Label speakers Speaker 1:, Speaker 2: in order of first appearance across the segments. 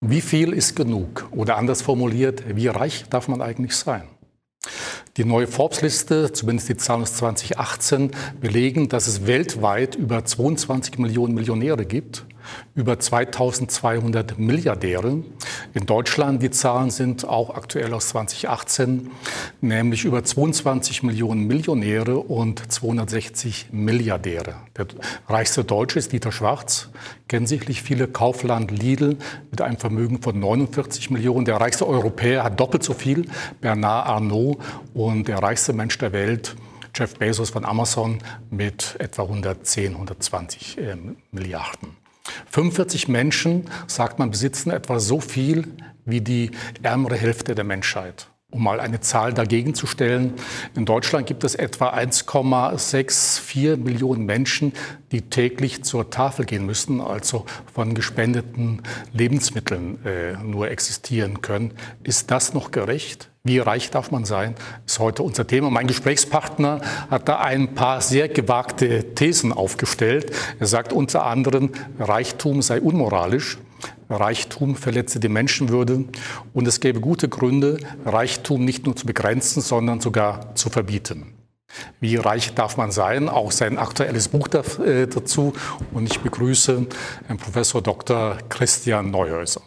Speaker 1: Wie viel ist genug? Oder anders formuliert, wie reich darf man eigentlich sein? Die neue Forbes-Liste, zumindest die Zahlen aus 2018, belegen, dass es weltweit über 22 Millionen Millionäre gibt über 2200 Milliardäre. In Deutschland, die Zahlen sind auch aktuell aus 2018, nämlich über 22 Millionen Millionäre und 260 Milliardäre. Der reichste Deutsche ist Dieter Schwarz, kennen sicherlich viele Kaufland Lidl mit einem Vermögen von 49 Millionen. Der reichste Europäer hat doppelt so viel, Bernard Arnault und der reichste Mensch der Welt, Jeff Bezos von Amazon mit etwa 110, 120 äh, Milliarden. 45 Menschen, sagt man, besitzen etwa so viel wie die ärmere Hälfte der Menschheit. Um mal eine Zahl dagegen zu stellen, in Deutschland gibt es etwa 1,64 Millionen Menschen, die täglich zur Tafel gehen müssen, also von gespendeten Lebensmitteln äh, nur existieren können. Ist das noch gerecht? Wie reich darf man sein, ist heute unser Thema. Mein Gesprächspartner hat da ein paar sehr gewagte Thesen aufgestellt. Er sagt unter anderem, Reichtum sei unmoralisch. Reichtum verletze die Menschenwürde und es gäbe gute Gründe, Reichtum nicht nur zu begrenzen, sondern sogar zu verbieten. Wie reich darf man sein? Auch sein aktuelles Buch äh, dazu. Und ich begrüße Herrn Professor Dr. Christian Neuhäuser.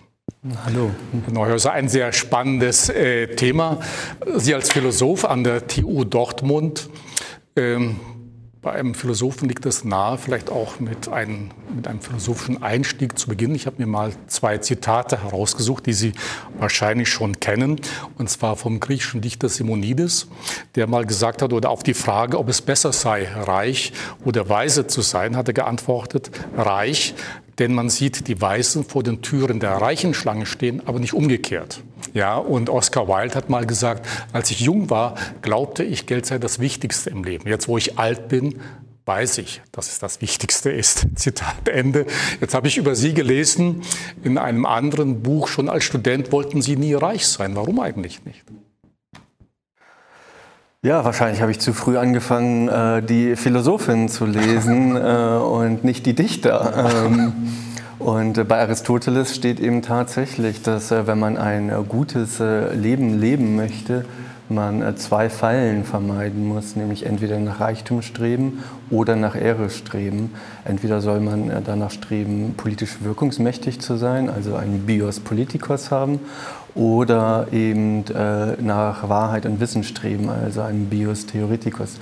Speaker 2: Hallo.
Speaker 1: Herr Neuhäuser, ein sehr spannendes äh, Thema. Sie als Philosoph an der TU Dortmund ähm, bei einem Philosophen liegt es nahe, vielleicht auch mit einem, mit einem philosophischen Einstieg zu beginnen. Ich habe mir mal zwei Zitate herausgesucht, die Sie wahrscheinlich schon kennen, und zwar vom griechischen Dichter Simonides, der mal gesagt hat, oder auf die Frage, ob es besser sei, reich oder weise zu sein, hat er geantwortet, reich, denn man sieht die Weißen vor den Türen der reichen Schlange stehen, aber nicht umgekehrt. Ja, und Oscar Wilde hat mal gesagt, als ich jung war, glaubte ich, Geld sei das Wichtigste im Leben. Jetzt, wo ich alt bin, weiß ich, dass es das Wichtigste ist. Zitat Ende. Jetzt habe ich über Sie gelesen, in einem anderen Buch, schon als Student wollten Sie nie reich sein. Warum eigentlich nicht?
Speaker 2: Ja, wahrscheinlich habe ich zu früh angefangen, äh, die Philosophin zu lesen äh, und nicht die Dichter. Ähm, und bei Aristoteles steht eben tatsächlich, dass äh, wenn man ein gutes Leben leben möchte, man zwei Fallen vermeiden muss, nämlich entweder nach Reichtum streben oder nach Ehre streben. Entweder soll man danach streben, politisch wirkungsmächtig zu sein, also einen Bios Politikos haben, oder eben äh, nach Wahrheit und Wissen streben, also einen Bios Theoretikos.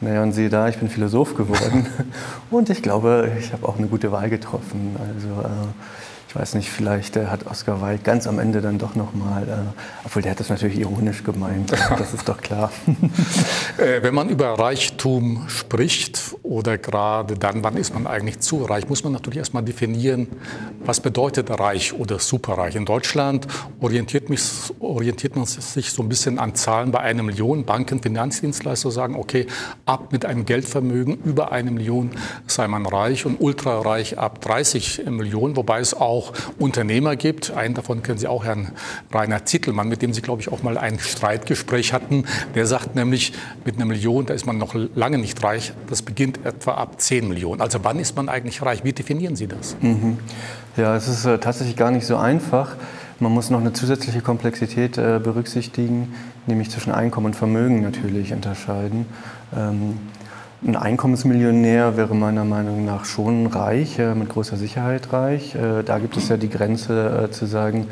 Speaker 2: Naja, und siehe da, ich bin Philosoph geworden und ich glaube, ich habe auch eine gute Wahl getroffen. Also, äh, ich weiß nicht, vielleicht äh, hat Oscar Wilde ganz am Ende dann doch nochmal, äh, obwohl der hat das natürlich ironisch gemeint, das ist doch klar.
Speaker 1: äh, wenn man über Reichtum spricht oder gerade dann, wann ist man eigentlich zu reich, muss man natürlich erstmal definieren, was bedeutet reich oder superreich. In Deutschland orientiert, mich, orientiert man sich so ein bisschen an Zahlen bei einer Million. Banken, Finanzdienstleister sagen, okay, ab mit einem Geldvermögen über eine Million sei man reich und ultrareich ab 30 Millionen, wobei es auch Unternehmer gibt. Einen davon kennen Sie auch, Herrn Rainer Zittelmann, mit dem Sie, glaube ich, auch mal ein Streitgespräch hatten. Der sagt nämlich, mit einer Million, da ist man noch lange nicht reich. Das beginnt etwa ab 10 Millionen. Also wann ist man eigentlich reich? Wie definieren Sie das? Mhm.
Speaker 2: Ja, es ist äh, tatsächlich gar nicht so einfach. Man muss noch eine zusätzliche Komplexität äh, berücksichtigen, nämlich zwischen Einkommen und Vermögen natürlich unterscheiden. Ähm, ein Einkommensmillionär wäre meiner Meinung nach schon reich, mit großer Sicherheit reich. Äh, da gibt es ja die Grenze äh, zu sagen,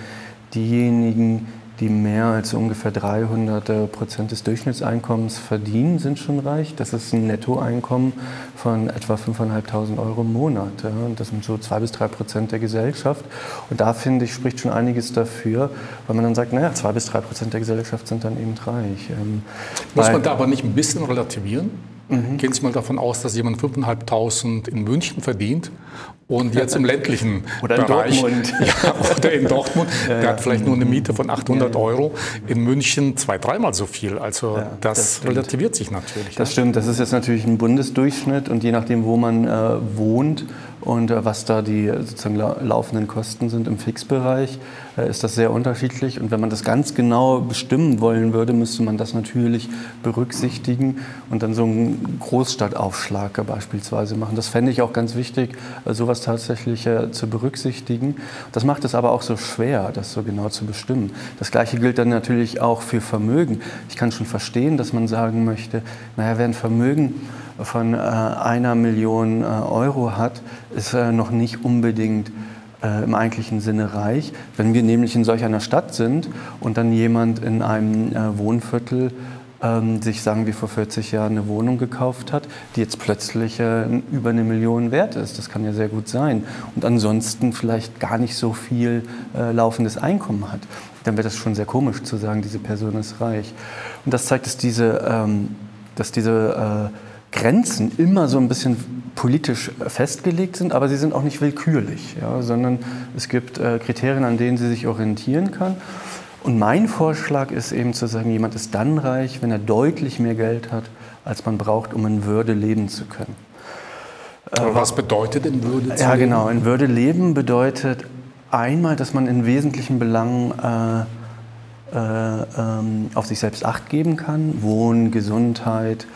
Speaker 2: diejenigen, die mehr als ungefähr 300 äh, Prozent des Durchschnittseinkommens verdienen, sind schon reich. Das ist ein Nettoeinkommen von etwa 5.500 Euro im Monat. Das sind so zwei bis drei Prozent der Gesellschaft. Und da finde ich, spricht schon einiges dafür, weil man dann sagt, naja, zwei bis drei Prozent der Gesellschaft sind dann eben reich. Ähm,
Speaker 1: Muss man da aber nicht ein bisschen relativieren? Mhm. Gehen Sie mal davon aus, dass jemand 5.500 in München verdient und jetzt im ländlichen
Speaker 2: oder in
Speaker 1: Bereich,
Speaker 2: Dortmund.
Speaker 1: Ja, oder in Dortmund, ja, der hat vielleicht nur eine Miete von 800 ja, Euro, in München zwei, dreimal so viel. Also das, das relativiert sich natürlich.
Speaker 2: Das stimmt, das ist jetzt natürlich ein Bundesdurchschnitt und je nachdem, wo man äh, wohnt, und äh, was da die sozusagen laufenden Kosten sind im Fixbereich, äh, ist das sehr unterschiedlich. Und wenn man das ganz genau bestimmen wollen würde, müsste man das natürlich berücksichtigen und dann so einen Großstadtaufschlag beispielsweise machen. Das fände ich auch ganz wichtig, sowas tatsächlich zu berücksichtigen. Das macht es aber auch so schwer, das so genau zu bestimmen. Das Gleiche gilt dann natürlich auch für Vermögen. Ich kann schon verstehen, dass man sagen möchte, naja, wer ein Vermögen von äh, einer Million äh, Euro hat, ist äh, noch nicht unbedingt äh, im eigentlichen Sinne reich. Wenn wir nämlich in solch einer Stadt sind und dann jemand in einem äh, Wohnviertel ähm, sich, sagen wir, vor 40 Jahren eine Wohnung gekauft hat, die jetzt plötzlich äh, über eine Million wert ist. Das kann ja sehr gut sein. Und ansonsten vielleicht gar nicht so viel laufendes Einkommen hat. Dann wäre das schon sehr komisch zu sagen, diese Person ist reich. Und das zeigt, dass diese, ähm, dass diese Grenzen immer so ein bisschen politisch festgelegt sind, aber sie sind auch nicht willkürlich, ja, sondern es gibt äh, Kriterien, an denen sie sich orientieren kann. Und mein Vorschlag ist eben zu sagen, jemand ist dann reich, wenn er deutlich mehr Geld hat, als man braucht, um in Würde leben zu können.
Speaker 1: Aber was bedeutet in Würde
Speaker 2: zu ja, leben? Ja, genau. In Würde leben bedeutet einmal, dass man in wesentlichen Belangen äh, äh, ähm, auf sich selbst Acht geben kann. Wohnen, Gesundheit,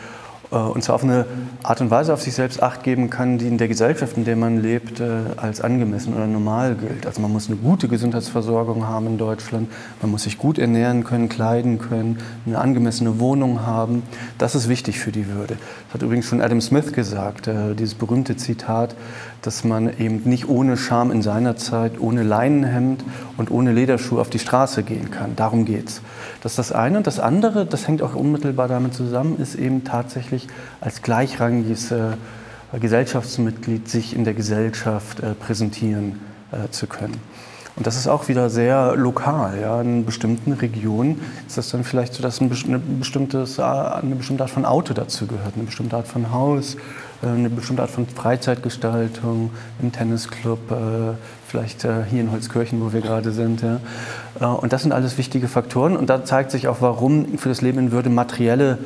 Speaker 2: und zwar auf eine Art und Weise auf sich selbst acht geben kann, die in der Gesellschaft, in der man lebt, äh, als angemessen oder normal gilt. Also man muss eine gute Gesundheitsversorgung haben in Deutschland, man muss sich gut ernähren können, kleiden können, eine angemessene Wohnung haben. Das ist wichtig für die Würde. Das hat übrigens schon Adam Smith gesagt, äh, dieses berühmte Zitat, dass man eben nicht ohne Scham in seiner Zeit, ohne Leinenhemd und ohne Lederschuh auf die Straße gehen kann. Darum geht es. Das ist das eine. Und das andere, das hängt auch unmittelbar damit zusammen, ist eben tatsächlich als gleichrangiges äh, Gesellschaftsmitglied sich in der Gesellschaft äh, präsentieren äh, zu können. Und das ist auch wieder sehr lokal. Ja. In bestimmten Regionen ist das dann vielleicht so, dass ein bestimmtes, eine bestimmte Art von Auto dazu gehört, eine bestimmte Art von Haus, äh, eine bestimmte Art von Freizeitgestaltung im Tennisclub, äh, vielleicht äh, hier in Holzkirchen, wo wir gerade sind. Und das sind alles wichtige Faktoren. Und da zeigt sich auch, warum für das Leben in Würde materielle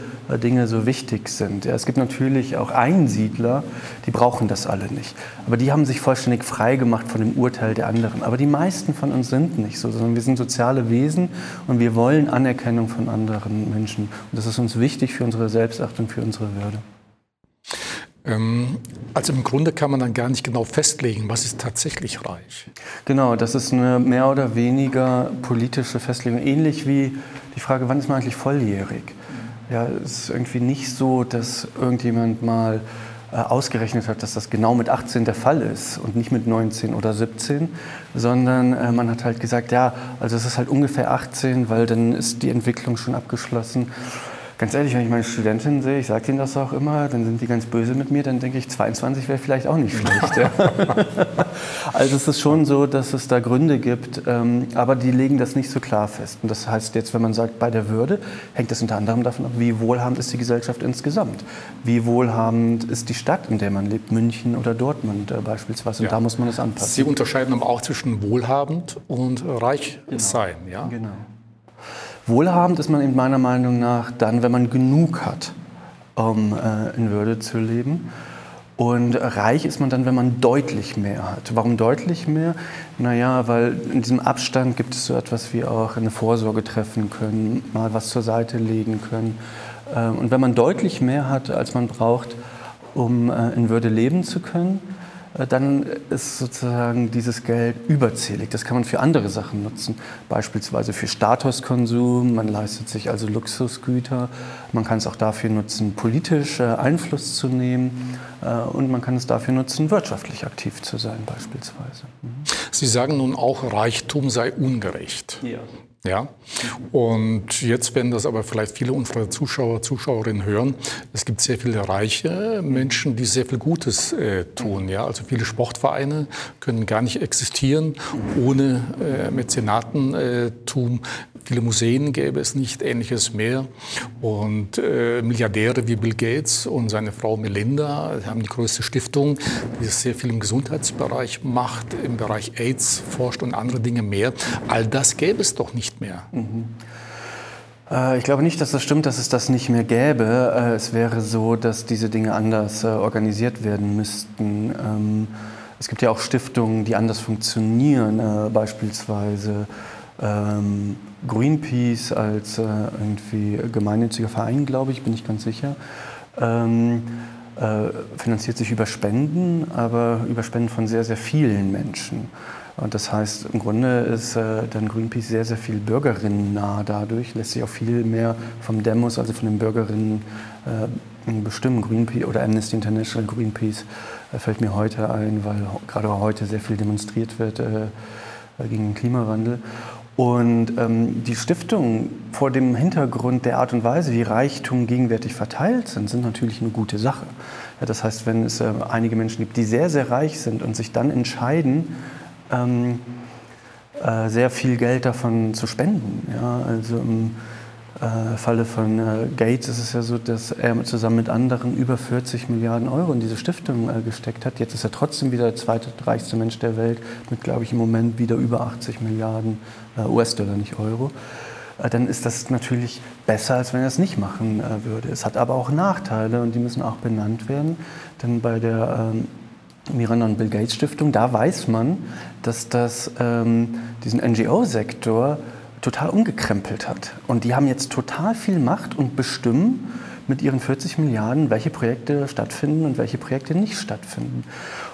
Speaker 2: Dinge so wichtig sind. Es gibt natürlich auch Einsiedler, die brauchen das alle nicht. Aber die haben sich vollständig frei gemacht von dem Urteil der anderen. Aber die meisten von uns sind nicht so, sondern wir sind soziale Wesen und wir wollen Anerkennung von anderen Menschen. Und das ist uns wichtig für unsere Selbstachtung, für unsere Würde.
Speaker 1: Ähm, also im Grunde kann man dann gar nicht genau festlegen, was ist tatsächlich reich.
Speaker 2: Genau, das ist eine mehr oder weniger politische Festlegung, ähnlich wie die Frage, wann ist man eigentlich volljährig? Ja, es ist irgendwie nicht so, dass irgendjemand mal äh, ausgerechnet hat, dass das genau mit 18 der Fall ist und nicht mit 19 oder 17, sondern äh, man hat halt gesagt, ja, also es ist halt ungefähr 18, weil dann ist die Entwicklung schon abgeschlossen. Ganz ehrlich, wenn ich meine Studentinnen sehe, ich sage ihnen das auch immer, dann sind die ganz böse mit mir, dann denke ich, 22 wäre vielleicht auch nicht schlecht. Ja. also es ist schon so, dass es da Gründe gibt, ähm, aber die legen das nicht so klar fest. Und das heißt jetzt, wenn man sagt, bei der Würde, hängt das unter anderem davon ab, wie wohlhabend ist die Gesellschaft insgesamt. Wie wohlhabend ist die Stadt, in der man lebt, München oder Dortmund äh, beispielsweise. Und ja. da muss man es anpassen.
Speaker 1: Sie unterscheiden aber auch zwischen wohlhabend und reich genau. sein. Ja?
Speaker 2: Genau. Wohlhabend ist man in meiner Meinung nach dann, wenn man genug hat, um äh, in Würde zu leben. Und reich ist man dann, wenn man deutlich mehr hat. Warum deutlich mehr? Naja, weil in diesem Abstand gibt es so etwas wie auch eine Vorsorge treffen können, mal was zur Seite legen können. Ähm, und wenn man deutlich mehr hat, als man braucht, um äh, in Würde leben zu können, dann ist sozusagen dieses Geld überzählig. Das kann man für andere Sachen nutzen, beispielsweise für Statuskonsum, man leistet sich also Luxusgüter, man kann es auch dafür nutzen, politisch Einfluss zu nehmen äh, und man kann es dafür nutzen, wirtschaftlich aktiv zu sein beispielsweise. Mhm.
Speaker 1: Sie sagen nun auch, Reichtum sei ungerecht. Ja. Ja, und jetzt werden das aber vielleicht viele unserer Zuschauer, Zuschauerinnen hören. Es gibt sehr viele reiche Menschen, die sehr viel Gutes äh, tun. Ja, also viele Sportvereine können gar nicht existieren ohne äh, Mäzenatentum. Viele Museen gäbe es nicht, ähnliches mehr. Und äh, Milliardäre wie Bill Gates und seine Frau Melinda haben die größte Stiftung, die sehr viel im Gesundheitsbereich macht, im Bereich AIDS forscht und andere Dinge mehr. All das gäbe es doch nicht mehr. Mhm.
Speaker 2: Ich glaube nicht, dass das stimmt, dass es das nicht mehr gäbe. Äh, es wäre so, dass diese Dinge anders äh, organisiert werden müssten. Ähm, Es gibt ja auch Stiftungen, die anders funktionieren, äh, beispielsweise ähm, Greenpeace als äh, irgendwie gemeinnütziger Verein, glaube ich, bin ich ganz sicher. Ähm, äh, finanziert sich über Spenden, aber über Spenden von sehr, sehr vielen Menschen. Und das heißt, im Grunde ist äh, dann Greenpeace sehr, sehr viel Bürgerinnen nah dadurch, lässt sich auch viel mehr vom Demos, also von den Bürgerinnen äh, bestimmen. Greenpeace oder Amnesty International, Greenpeace äh, fällt mir heute ein, weil gerade heute sehr viel demonstriert wird äh, gegen den Klimawandel. Und ähm, die Stiftungen vor dem Hintergrund der Art und Weise, wie Reichtum gegenwärtig verteilt sind, sind natürlich eine gute Sache. Ja, das heißt, wenn es äh, einige Menschen gibt, die sehr, sehr reich sind und sich dann entscheiden, ähm, äh, sehr viel Geld davon zu spenden. Ja, also im äh, Falle von äh, Gates ist es ja so, dass er zusammen mit anderen über 40 Milliarden Euro in diese Stiftung äh, gesteckt hat. Jetzt ist er trotzdem wieder der zweitreichste Mensch der Welt mit, glaube ich, im Moment wieder über 80 Milliarden US-Dollar, nicht Euro. Dann ist das natürlich besser, als wenn er es nicht machen würde. Es hat aber auch Nachteile und die müssen auch benannt werden. Denn bei der ähm, Miranda und Bill Gates Stiftung, da weiß man, dass das ähm, diesen NGO-Sektor total umgekrempelt hat. Und die haben jetzt total viel Macht und bestimmen mit ihren 40 Milliarden, welche Projekte stattfinden und welche Projekte nicht stattfinden.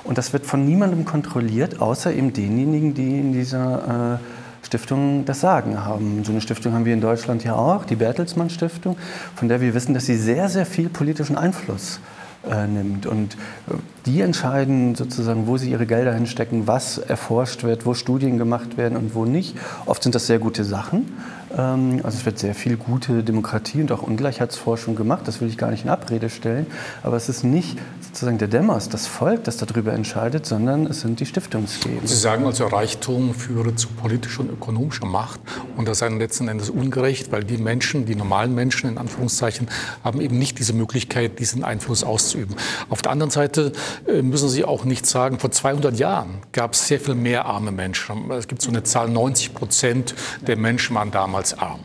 Speaker 2: Und das wird von niemandem kontrolliert, außer eben denjenigen, die in dieser äh, Stiftung das Sagen haben. So eine Stiftung haben wir in Deutschland ja auch, die Bertelsmann Stiftung, von der wir wissen, dass sie sehr, sehr viel politischen Einfluss äh, nimmt. Und äh, die entscheiden sozusagen, wo sie ihre Gelder hinstecken, was erforscht wird, wo Studien gemacht werden und wo nicht. Oft sind das sehr gute Sachen. Ähm, also es wird sehr viel gute Demokratie und auch Ungleichheitsforschung gemacht, das will ich gar nicht in Abrede stellen, aber es ist nicht sozusagen der Demos, das Volk, das darüber entscheidet, sondern es sind die Stiftungsgeber.
Speaker 1: Sie sagen also, Reichtum führe zu politischer und ökonomischer Macht und das ist letzten Endes ungerecht, weil die Menschen, die normalen Menschen in Anführungszeichen, haben eben nicht diese Möglichkeit, diesen Einfluss auszuüben. Auf der anderen Seite äh, müssen Sie auch nicht sagen, vor 200 Jahren gab es sehr viel mehr arme Menschen. Es gibt so eine Zahl, 90 Prozent der Menschen waren damals als arm.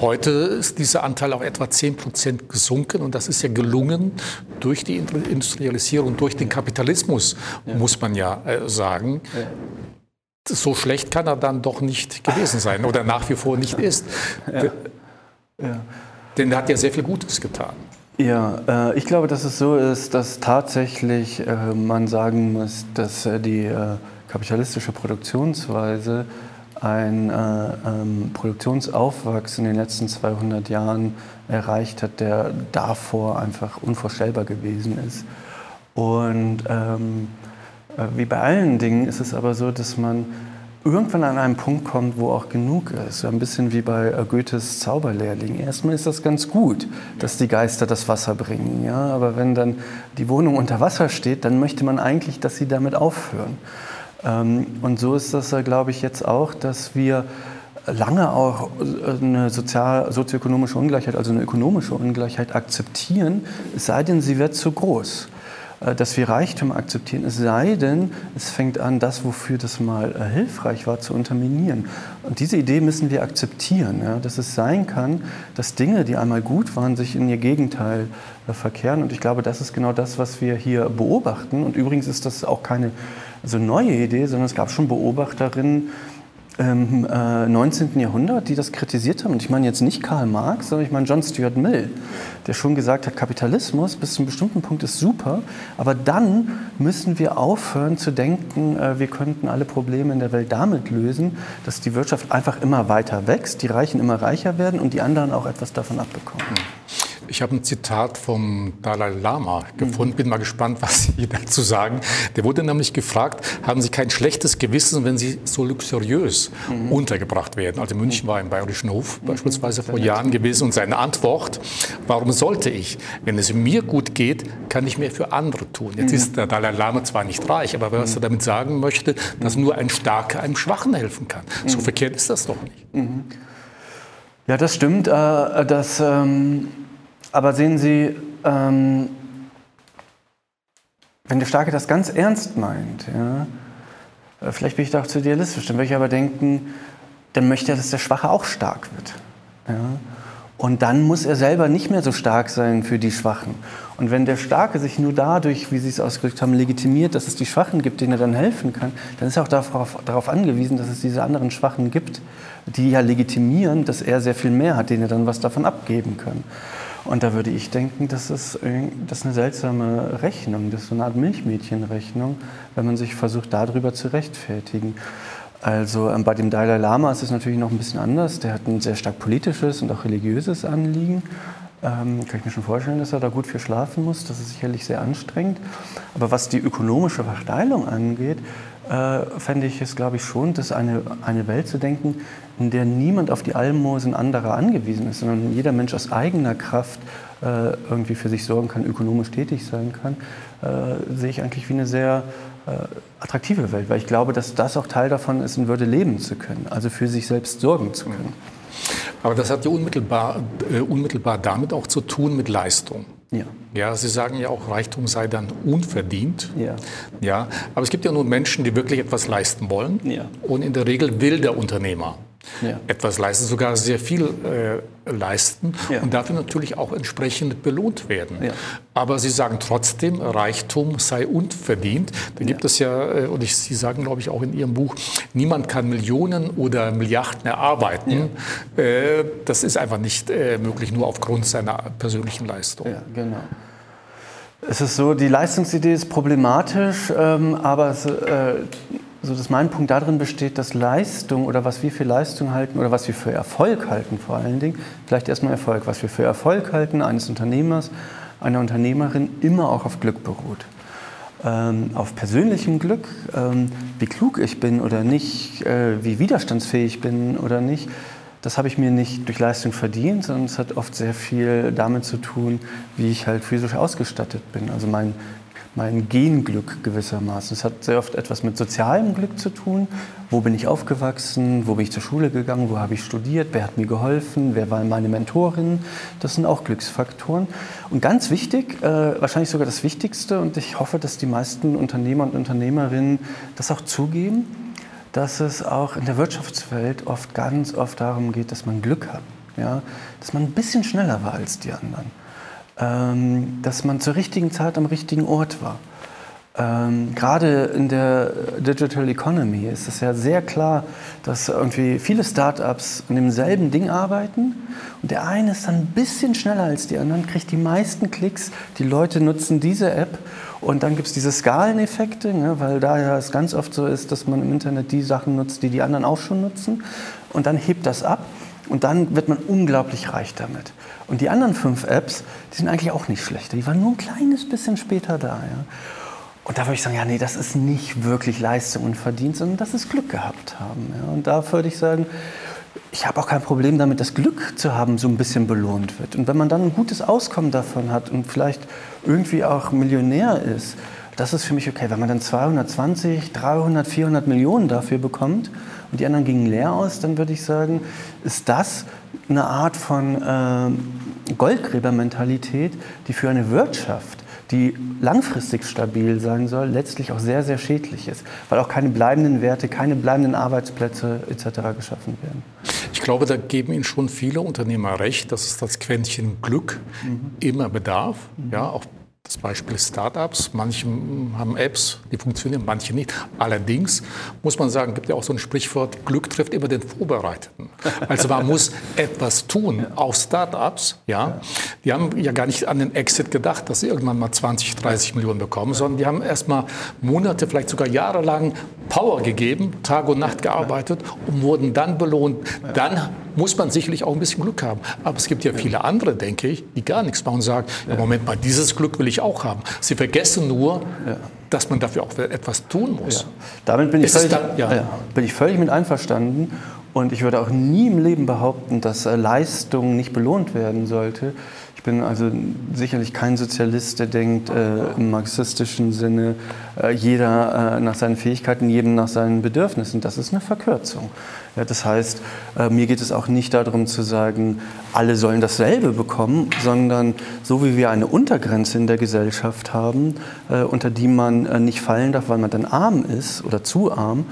Speaker 1: Heute ist dieser Anteil auf etwa 10 Prozent gesunken und das ist ja gelungen durch die Industrialisierung, durch den Kapitalismus, ja. muss man ja äh, sagen. Ja. So schlecht kann er dann doch nicht gewesen sein oder nach wie vor nicht ist. Ja. Denn er hat ja sehr viel Gutes getan.
Speaker 2: Ja, äh, ich glaube, dass es so ist, dass tatsächlich äh, man sagen muss, dass die kapitalistische Produktionsweise ein äh, ähm, Produktionsaufwachs in den letzten 200 Jahren erreicht hat, der davor einfach unvorstellbar gewesen ist. Und ähm, äh, wie bei allen Dingen ist es aber so, dass man irgendwann an einen Punkt kommt, wo auch genug ist. Ein bisschen wie bei äh, Goethes Zauberlehrling. Erstmal ist das ganz gut, dass die Geister das Wasser bringen. Ja? Aber wenn dann die Wohnung unter Wasser steht, dann möchte man eigentlich, dass sie damit aufhören. Ähm, und so ist das, glaube ich, jetzt auch, dass wir lange auch eine sozial, sozioökonomische Ungleichheit, also eine ökonomische Ungleichheit akzeptieren, es sei denn, sie wird zu groß. Äh, dass wir Reichtum akzeptieren, es sei denn, es fängt an, das, wofür das mal äh, hilfreich war, zu unterminieren. Und diese Idee müssen wir akzeptieren, ja, dass es sein kann, dass Dinge, die einmal gut waren, sich in ihr Gegenteil äh, verkehren. Und ich glaube, das ist genau das, was wir hier beobachten. Und übrigens ist das auch keine also neue Idee, sondern es gab schon Beobachterinnen im äh, 19. Jahrhundert, die das kritisiert haben. Und ich meine jetzt nicht Karl Marx, sondern ich meine John Stuart Mill, der schon gesagt hat, Kapitalismus bis zu einem bestimmten Punkt ist super, aber dann müssen wir aufhören zu denken, äh, wir könnten alle Probleme in der Welt damit lösen, dass die Wirtschaft einfach immer weiter wächst, die Reichen immer reicher werden und die anderen auch etwas davon abbekommen.
Speaker 1: Ich habe ein Zitat vom Dalai Lama gefunden, bin mal gespannt, was Sie dazu sagen. Der wurde nämlich gefragt, haben Sie kein schlechtes Gewissen, wenn Sie so luxuriös mhm. untergebracht werden? Also München war im Bayerischen Hof mhm. beispielsweise vor Jahren gewesen und seine Antwort, warum sollte ich? Wenn es mir gut geht, kann ich mehr für andere tun. Jetzt mhm. ist der Dalai Lama zwar nicht reich, aber was er damit sagen möchte, dass nur ein Starker einem Schwachen helfen kann. So verkehrt ist das doch nicht.
Speaker 2: Ja, das stimmt. Äh, das, ähm aber sehen Sie, ähm, wenn der Starke das ganz ernst meint, ja, äh, vielleicht bin ich da auch zu idealistisch, dann würde ich aber denken, dann möchte er, dass der Schwache auch stark wird. Ja? Und dann muss er selber nicht mehr so stark sein für die Schwachen. Und wenn der Starke sich nur dadurch, wie Sie es ausgedrückt haben, legitimiert, dass es die Schwachen gibt, denen er dann helfen kann, dann ist er auch darauf, darauf angewiesen, dass es diese anderen Schwachen gibt, die ja legitimieren, dass er sehr viel mehr hat, denen er dann was davon abgeben kann. Und da würde ich denken, das ist, das ist eine seltsame Rechnung, das ist so eine Art Milchmädchenrechnung, wenn man sich versucht, darüber zu rechtfertigen. Also ähm, bei dem Dalai Lama ist es natürlich noch ein bisschen anders. Der hat ein sehr stark politisches und auch religiöses Anliegen. Ähm, kann ich mir schon vorstellen, dass er da gut für schlafen muss. Das ist sicherlich sehr anstrengend. Aber was die ökonomische Verteilung angeht, äh, fände ich es, glaube ich, schon, dass eine, eine Welt zu denken, in der niemand auf die Almosen anderer angewiesen ist, sondern jeder Mensch aus eigener Kraft äh, irgendwie für sich sorgen kann, ökonomisch tätig sein kann, äh, sehe ich eigentlich wie eine sehr äh, attraktive Welt, weil ich glaube, dass das auch Teil davon ist, in Würde leben zu können, also für sich selbst sorgen zu können.
Speaker 1: Aber das hat ja unmittelbar, äh, unmittelbar damit auch zu tun mit Leistung. Ja. ja, Sie sagen ja auch, Reichtum sei dann unverdient. Ja. ja. Aber es gibt ja nur Menschen, die wirklich etwas leisten wollen. Ja. Und in der Regel will der Unternehmer ja. etwas leisten, sogar sehr viel äh, leisten ja. und dafür natürlich auch entsprechend belohnt werden. Ja. Aber Sie sagen trotzdem, Reichtum sei unverdient. Da gibt es ja, äh, und ich, Sie sagen, glaube ich, auch in Ihrem Buch, niemand kann Millionen oder Milliarden erarbeiten. Äh, das ist einfach nicht äh, möglich, nur aufgrund seiner persönlichen Leistung.
Speaker 2: Ja, genau. Es ist so, die Leistungsidee ist problematisch, ähm, aber es, äh, also dass mein Punkt darin besteht, dass Leistung oder was wir für Leistung halten oder was wir für Erfolg halten vor allen Dingen, vielleicht erstmal Erfolg, was wir für Erfolg halten eines Unternehmers, einer Unternehmerin immer auch auf Glück beruht. Ähm, auf persönlichem Glück, ähm, wie klug ich bin oder nicht, äh, wie widerstandsfähig ich bin oder nicht, das habe ich mir nicht durch Leistung verdient, sondern es hat oft sehr viel damit zu tun, wie ich halt physisch ausgestattet bin. Also mein mein Genglück gewissermaßen. Es hat sehr oft etwas mit sozialem Glück zu tun. Wo bin ich aufgewachsen? Wo bin ich zur Schule gegangen? Wo habe ich studiert? Wer hat mir geholfen? Wer war meine Mentorin? Das sind auch Glücksfaktoren. Und ganz wichtig, äh, wahrscheinlich sogar das Wichtigste, und ich hoffe, dass die meisten Unternehmer und Unternehmerinnen das auch zugeben, dass es auch in der Wirtschaftswelt oft ganz oft darum geht, dass man Glück hat. Ja? Dass man ein bisschen schneller war als die anderen ähm, dass man zur richtigen Zeit am richtigen Ort war. Ähm, gerade in der Digital Economy ist es ja sehr klar, dass irgendwie viele Startups an demselben Ding arbeiten und der eine ist dann ein bisschen schneller als die anderen, kriegt die meisten Klicks, die Leute nutzen diese App und dann gibt es diese Skaleneffekte, ne, weil da ja es ganz oft so ist, dass man im Internet die Sachen nutzt, die die anderen auch schon nutzen und dann hebt das ab und dann wird man unglaublich reich damit. Und die anderen fünf Apps, die sind eigentlich auch nicht schlechter. Die waren nur ein kleines bisschen später da. Ja. Und da würde ich sagen, ja, nee, das ist nicht wirklich Leistung und Verdienst, sondern das ist Glück gehabt haben. Ja. Und da würde ich sagen, ich habe auch kein Problem damit, das Glück zu haben, so ein bisschen belohnt wird. Und wenn man dann ein gutes Auskommen davon hat und vielleicht irgendwie auch Millionär ist, das ist für mich okay. Wenn man dann 220, 300, 400 Millionen dafür bekommt und die anderen gingen leer aus, dann würde ich sagen, ist das eine Art von äh, Goldgräbermentalität, die für eine Wirtschaft, die langfristig stabil sein soll, letztlich auch sehr, sehr schädlich ist, weil auch keine bleibenden Werte, keine bleibenden Arbeitsplätze etc. geschaffen werden.
Speaker 1: Ich glaube, da geben Ihnen schon viele Unternehmer recht, dass es das Quäntchen Glück mhm. immer bedarf, mhm. ja, auch das Beispiel Startups. Manche haben Apps, die funktionieren, manche nicht. Allerdings muss man sagen, gibt ja auch so ein Sprichwort, Glück trifft immer den Vorbereiteten. Also man muss etwas tun. Auch Startups, ja, die haben ja gar nicht an den Exit gedacht, dass sie irgendwann mal 20, 30 Millionen bekommen, sondern die haben erst mal Monate, vielleicht sogar jahrelang Power gegeben, Tag und Nacht gearbeitet und wurden dann belohnt. Dann muss man sicherlich auch ein bisschen Glück haben. Aber es gibt ja viele andere, denke ich, die gar nichts machen und sagen, ja. Moment mal, dieses Glück will ich auch haben. Sie vergessen nur, ja. dass man dafür auch etwas tun muss. Ja.
Speaker 2: Damit bin ich, völlig, dann, bin ich völlig mit einverstanden. Und ich würde auch nie im Leben behaupten, dass äh, Leistung nicht belohnt werden sollte bin also sicherlich kein Sozialist, der denkt äh, im marxistischen Sinne, äh, jeder äh, nach seinen Fähigkeiten, jedem nach seinen Bedürfnissen. Das ist eine Verkürzung. Ja, das heißt, äh, mir geht es auch nicht darum zu sagen, alle sollen dasselbe bekommen, sondern so wie wir eine Untergrenze in der Gesellschaft haben, äh, unter die man äh, nicht fallen darf, weil man dann arm ist oder zu arm,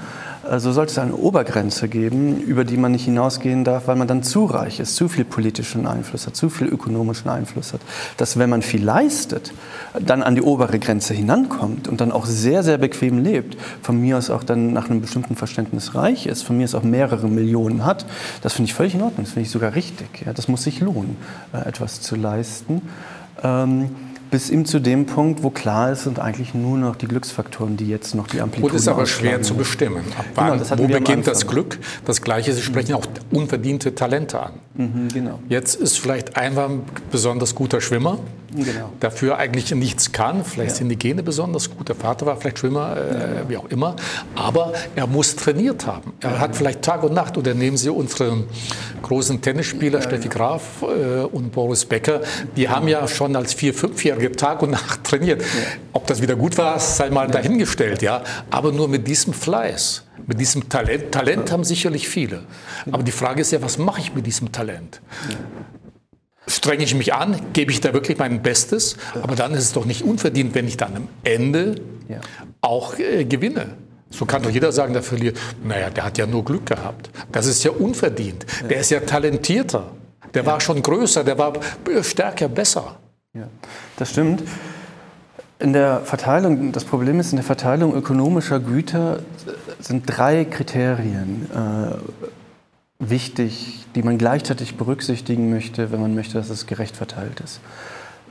Speaker 2: so sollte es eine Obergrenze geben, über die man nicht hinausgehen darf, weil man dann zu reich ist, zu viel politischen Einfluss hat, zu viel ökonomischen Einfluss hat. Dass wenn man viel leistet, dann an die obere Grenze hinankommt und dann auch sehr, sehr bequem lebt, von mir aus auch dann nach einem bestimmten Verständnis reich ist, von mir aus auch mehrere Millionen hat, das finde ich völlig in Ordnung, das finde ich sogar richtig. Ja, das muss sich lohnen, äh, etwas zu leisten. Ähm, bis eben zu dem Punkt, wo klar ist, sind eigentlich nur noch die Glücksfaktoren, die jetzt noch die Amplitude
Speaker 1: Gut, ist aber schwer zu bestimmen. Ab wann, genau, wo beginnt das Glück? Das Gleiche, Sie sprechen auch unverdiente Talente an. Mhm, genau. Jetzt ist vielleicht einfach ein besonders guter Schwimmer, genau. dafür eigentlich nichts kann. Vielleicht ja. sind die Gene besonders gut. Der Vater war vielleicht Schwimmer, äh, ja. wie auch immer. Aber er muss trainiert haben. Er hat vielleicht Tag und Nacht. Oder nehmen Sie unsere großen Tennisspieler, Steffi Graf äh, und Boris Becker. Die haben ja schon als Vier-, Fünfjährige Tag und Nacht trainiert. Ob das wieder gut war, sei mal dahingestellt. Ja? Aber nur mit diesem Fleiß. Mit diesem Talent. Talent haben sicherlich viele. Aber die Frage ist ja, was mache ich mit diesem Talent? Strenge ich mich an, gebe ich da wirklich mein Bestes, aber dann ist es doch nicht unverdient, wenn ich dann am Ende ja. auch äh, gewinne. So kann doch jeder sagen, der verliert, naja, der hat ja nur Glück gehabt. Das ist ja unverdient. Der ist ja talentierter. Der war schon größer, der war stärker, besser.
Speaker 2: Ja, das stimmt. In der Verteilung, das Problem ist, in der Verteilung ökonomischer Güter sind drei Kriterien äh, wichtig, die man gleichzeitig berücksichtigen möchte, wenn man möchte, dass es gerecht verteilt ist.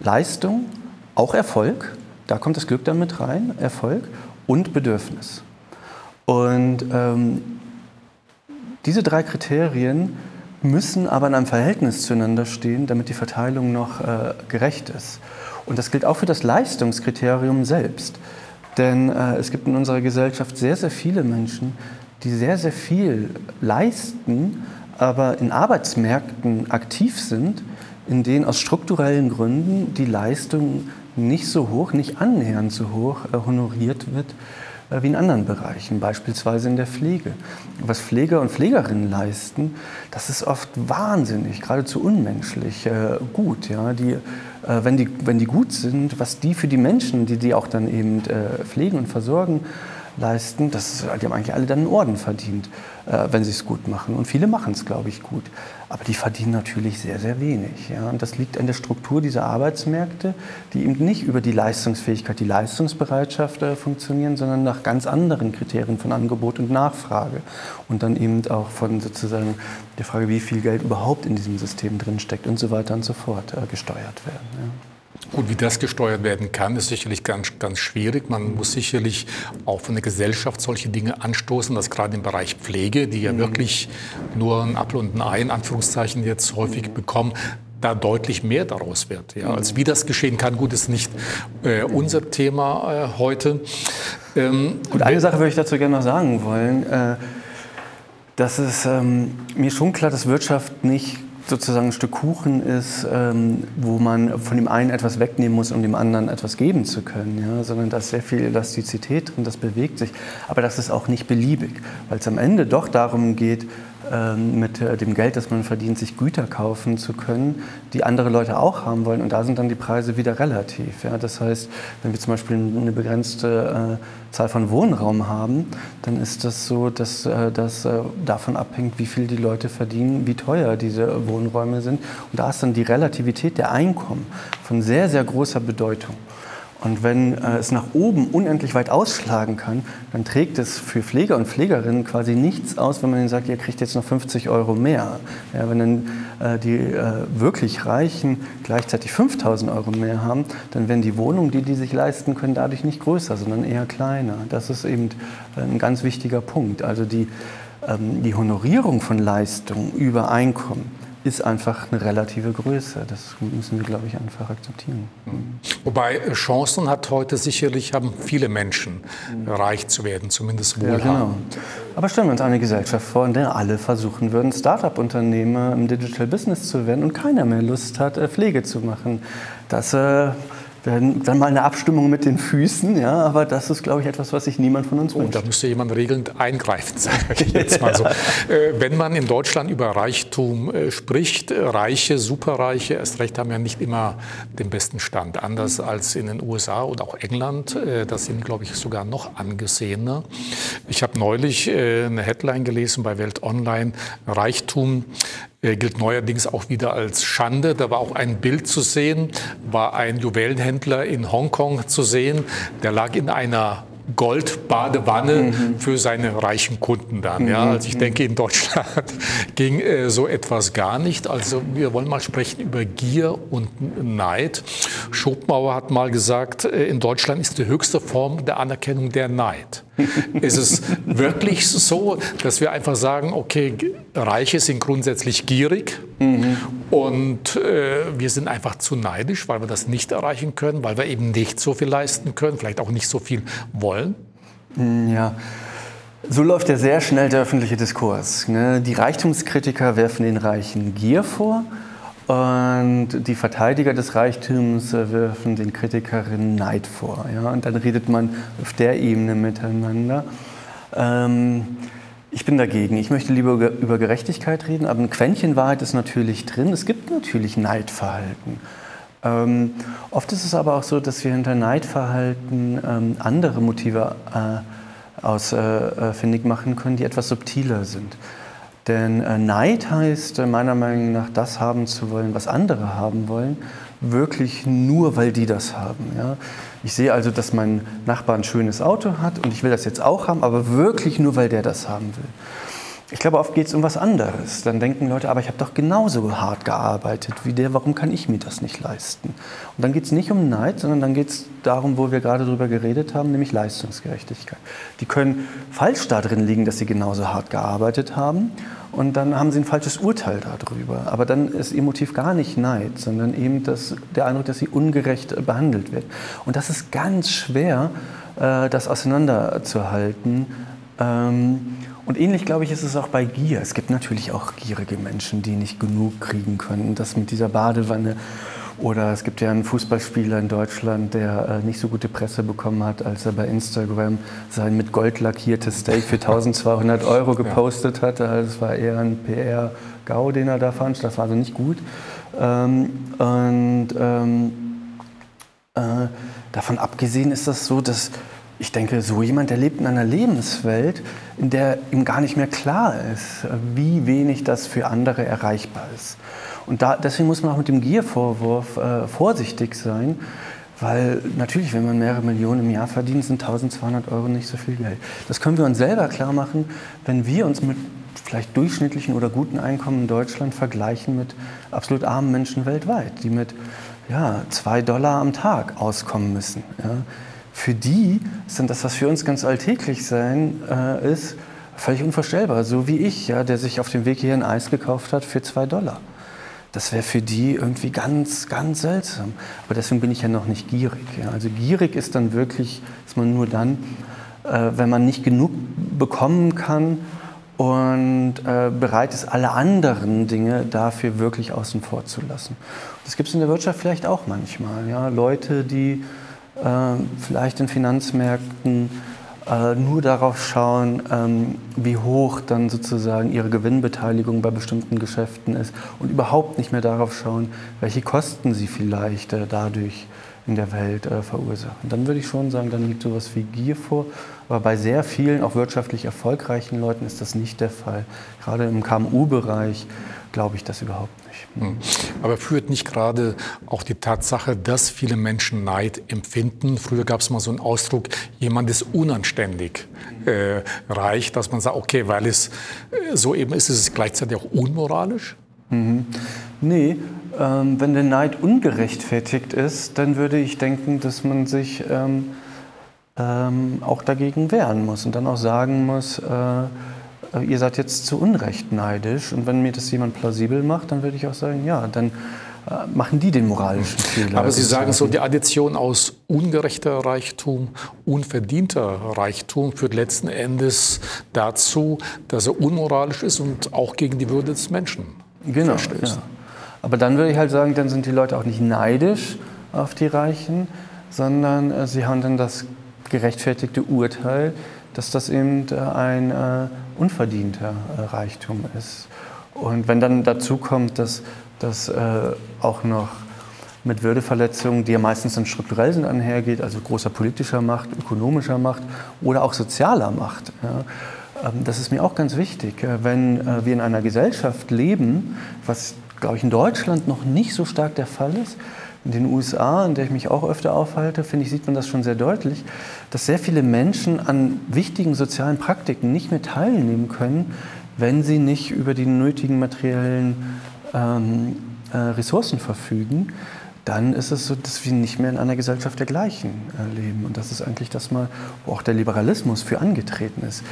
Speaker 2: Leistung, auch Erfolg, da kommt das Glück damit rein, Erfolg und Bedürfnis. Und ähm, diese drei Kriterien müssen aber in einem Verhältnis zueinander stehen, damit die Verteilung noch äh, gerecht ist. Und das gilt auch für das Leistungskriterium selbst. Denn äh, es gibt in unserer Gesellschaft sehr, sehr viele Menschen, die sehr, sehr viel leisten, aber in Arbeitsmärkten aktiv sind, in denen aus strukturellen Gründen die Leistung nicht so hoch, nicht annähernd so hoch äh, honoriert wird äh, wie in anderen Bereichen, beispielsweise in der Pflege. Was Pfleger und Pflegerinnen leisten, das ist oft wahnsinnig, geradezu unmenschlich äh, gut. Ja? Die, wenn, die, wenn die gut sind, was die für die Menschen, die die auch dann eben pflegen und versorgen, leisten, das, die haben eigentlich alle dann einen Orden verdient, äh, wenn sie es gut machen. Und viele machen es, glaube ich, gut. Aber die verdienen natürlich sehr, sehr wenig. Ja? Und das liegt an der Struktur dieser Arbeitsmärkte, die eben nicht über die Leistungsfähigkeit, die Leistungsbereitschaft äh, funktionieren, sondern nach ganz anderen Kriterien von Angebot und Nachfrage. Und dann eben auch von sozusagen der Frage, wie viel Geld überhaupt in diesem System drinsteckt und so weiter und so fort äh, gesteuert werden. Ja.
Speaker 1: Gut, wie das gesteuert werden kann, ist sicherlich ganz, ganz schwierig. Man muss sicherlich auch von der Gesellschaft solche Dinge anstoßen, dass gerade im Bereich Pflege, die ja mhm. wirklich nur ein Apfel und ein Ei in Anführungszeichen jetzt häufig mhm. bekommen, da deutlich mehr daraus wird. Ja. Also wie das geschehen kann, gut, ist nicht äh, unser Thema äh, heute.
Speaker 2: Ähm, und eine Sache würde ich dazu gerne noch sagen wollen. Äh, dass es ähm, mir schon klar, dass Wirtschaft nicht sozusagen ein Stück Kuchen ist, ähm, wo man von dem einen etwas wegnehmen muss, um dem anderen etwas geben zu können, ja? sondern da ist sehr viel Elastizität drin, das bewegt sich. Aber das ist auch nicht beliebig, weil es am Ende doch darum geht, mit äh, dem Geld, das man verdient, sich Güter kaufen zu können, die andere Leute auch haben wollen. Und da sind dann die Preise wieder relativ. Ja? Das heißt, wenn wir zum Beispiel eine begrenzte äh, Zahl von Wohnraum haben, dann ist das so, dass äh, das äh, davon abhängt, wie viel die Leute verdienen, wie teuer diese Wohnräume sind. Und da ist dann die Relativität der Einkommen von sehr, sehr großer Bedeutung. Und wenn äh, es nach oben unendlich weit ausschlagen kann, dann trägt es für Pfleger und Pflegerinnen quasi nichts aus, wenn man ihnen sagt, ihr kriegt jetzt noch 50 Euro mehr. Ja, wenn dann äh, die äh, wirklich Reichen gleichzeitig 5000 Euro mehr haben, dann werden die Wohnungen, die die sich leisten können, dadurch nicht größer, sondern eher kleiner. Das ist eben äh, ein ganz wichtiger Punkt. Also die, ähm, die Honorierung von Leistung über Einkommen ist einfach eine relative Größe. Das müssen wir, glaube ich, einfach akzeptieren.
Speaker 1: Mhm. Wobei äh, Chancen hat heute sicherlich, haben viele Menschen, mhm. reich zu werden, zumindest wohlhabend. Ja, genau.
Speaker 2: Aber stellen wir uns eine Gesellschaft vor, in der alle versuchen würden, Start-up-Unternehmer im Digital Business zu werden und keiner mehr Lust hat, äh, Pflege zu machen. Das äh, dann mal eine Abstimmung mit den Füßen, ja, aber das ist, glaube ich, etwas, was sich niemand von uns wünscht.
Speaker 1: Und da müsste jemand regelnd eingreifen, sage ich jetzt mal so. äh, wenn man in Deutschland über Reichtum äh, spricht, Reiche, Superreiche, erst recht haben ja nicht immer den besten Stand, anders als in den USA oder auch England. Äh, das sind, glaube ich, sogar noch angesehener. Ich habe neulich äh, eine Headline gelesen bei Welt Online, Reichtum er gilt neuerdings auch wieder als Schande. Da war auch ein Bild zu sehen, war ein Juwelenhändler in Hongkong zu sehen, der lag in einer Goldbadewanne mhm. für seine reichen Kunden dann. Ja. Also ich denke, in Deutschland ging äh, so etwas gar nicht. Also wir wollen mal sprechen über Gier und Neid. Schopenhauer hat mal gesagt, äh, in Deutschland ist die höchste Form der Anerkennung der Neid. Ist es wirklich so, dass wir einfach sagen, okay, Reiche sind grundsätzlich gierig mhm. und äh, wir sind einfach zu neidisch, weil wir das nicht erreichen können, weil wir eben nicht so viel leisten können, vielleicht auch nicht so viel wollen?
Speaker 2: Mm, ja. So läuft ja sehr schnell der öffentliche Diskurs. Ne? Die Reichtumskritiker werfen den Reichen Gier vor und die Verteidiger des Reichtums äh, werfen den Kritikerinnen Neid vor. Ja? Und dann redet man auf der Ebene miteinander. Ähm, ich bin dagegen. Ich möchte lieber über Gerechtigkeit reden, aber ein Quäntchen Wahrheit ist natürlich drin. Es gibt natürlich Neidverhalten. Ähm, oft ist es aber auch so, dass wir hinter Neidverhalten ähm, andere Motive äh, ausfindig äh, machen können, die etwas subtiler sind. Denn äh, Neid heißt äh, meiner Meinung nach, das haben zu wollen, was andere haben wollen, wirklich nur, weil die das haben. Ja? Ich sehe also, dass mein Nachbar ein schönes Auto hat und ich will das jetzt auch haben, aber wirklich nur, weil der das haben will. Ich glaube, oft geht es um was anderes. Dann denken Leute, aber ich habe doch genauso hart gearbeitet wie der, warum kann ich mir das nicht leisten? Und dann geht es nicht um Neid, sondern dann geht es darum, wo wir gerade drüber geredet haben, nämlich Leistungsgerechtigkeit. Die können falsch darin liegen, dass sie genauso hart gearbeitet haben und dann haben sie ein falsches Urteil darüber. Aber dann ist ihr Motiv gar nicht Neid, sondern eben das, der Eindruck, dass sie ungerecht behandelt wird. Und das ist ganz schwer, äh, das auseinanderzuhalten. Ähm, und ähnlich, glaube ich, ist es auch bei Gier. Es gibt natürlich auch gierige Menschen, die nicht genug kriegen können. Das mit dieser Badewanne. Oder es gibt ja einen Fußballspieler in Deutschland, der äh, nicht so gute Presse bekommen hat, als er bei Instagram sein mit Gold lackiertes Steak für 1200 Euro gepostet hatte. Also es war eher ein PR-GAU, den er da fand. Das war also nicht gut. Ähm, und ähm, äh, davon abgesehen ist das so, dass ich denke, so jemand, der lebt in einer Lebenswelt, in der ihm gar nicht mehr klar ist, wie wenig das für andere erreichbar ist. Und da, deswegen muss man auch mit dem Giervorwurf äh, vorsichtig sein, weil natürlich, wenn man mehrere Millionen im Jahr verdient, sind 1200 Euro nicht so viel Geld. Das können wir uns selber klar machen, wenn wir uns mit vielleicht durchschnittlichen oder guten Einkommen in Deutschland vergleichen mit absolut armen Menschen weltweit, die mit ja, zwei Dollar am Tag auskommen müssen. Ja für die ist dann das, was für uns ganz alltäglich sein äh, ist, völlig unvorstellbar. So wie ich, ja, der sich auf dem Weg hier ein Eis gekauft hat für zwei Dollar. Das wäre für die irgendwie ganz, ganz seltsam. Aber deswegen bin ich ja noch nicht gierig. Ja. Also gierig ist dann wirklich, ist man nur dann, äh, wenn man nicht genug bekommen kann und äh, bereit ist, alle anderen Dinge dafür wirklich außen vor zu lassen. Das gibt es in der Wirtschaft vielleicht auch manchmal. Ja. Leute, die vielleicht in Finanzmärkten äh, nur darauf schauen, ähm, wie hoch dann sozusagen ihre Gewinnbeteiligung bei bestimmten Geschäften ist und überhaupt nicht mehr darauf schauen, welche Kosten sie vielleicht äh, dadurch in der Welt verursachen. Dann würde ich schon sagen, dann liegt sowas wie Gier vor. Aber bei sehr vielen, auch wirtschaftlich erfolgreichen Leuten ist das nicht der Fall. Gerade im KMU-Bereich glaube ich das überhaupt nicht. Hm.
Speaker 1: Aber führt nicht gerade auch die Tatsache, dass viele Menschen Neid empfinden? Früher gab es mal so einen Ausdruck, jemand ist unanständig äh, reich, dass man sagt, okay, weil es äh, so eben ist, ist es gleichzeitig auch unmoralisch?
Speaker 2: Mhm. Nee, ähm, wenn der Neid ungerechtfertigt ist, dann würde ich denken, dass man sich ähm, ähm, auch dagegen wehren muss und dann auch sagen muss, äh, äh, ihr seid jetzt zu Unrecht neidisch. Und wenn mir das jemand plausibel macht, dann würde ich auch sagen, ja, dann äh, machen die den moralischen Fehler.
Speaker 1: Aber Sie sagen so, die Addition aus ungerechter Reichtum, unverdienter Reichtum führt letzten Endes dazu, dass er unmoralisch ist und auch gegen die Würde des Menschen
Speaker 2: genau, verstößt. Ja. Aber dann würde ich halt sagen, dann sind die Leute auch nicht neidisch, auf die Reichen, sondern äh, sie haben dann das gerechtfertigte Urteil, dass das eben äh, ein äh, unverdienter äh, Reichtum ist. Und wenn dann dazu kommt, dass das äh, auch noch mit Würdeverletzungen, die ja meistens dann strukturell sind, einhergeht, also großer politischer Macht, ökonomischer Macht oder auch sozialer Macht. Ja. Ähm, das ist mir auch ganz wichtig. Äh, wenn äh, wir in einer Gesellschaft leben, was, glaube ich, in Deutschland noch nicht so stark der Fall ist, in den USA, in der ich mich auch öfter aufhalte, finde ich, sieht man das schon sehr deutlich, dass sehr viele Menschen an wichtigen sozialen Praktiken nicht mehr teilnehmen können, wenn sie nicht über die nötigen materiellen ähm, äh, Ressourcen verfügen dann ist es so, dass wir nicht mehr in einer Gesellschaft der Gleichen äh, leben. Und das ist eigentlich das mal, wo auch der Liberalismus für angetreten ist.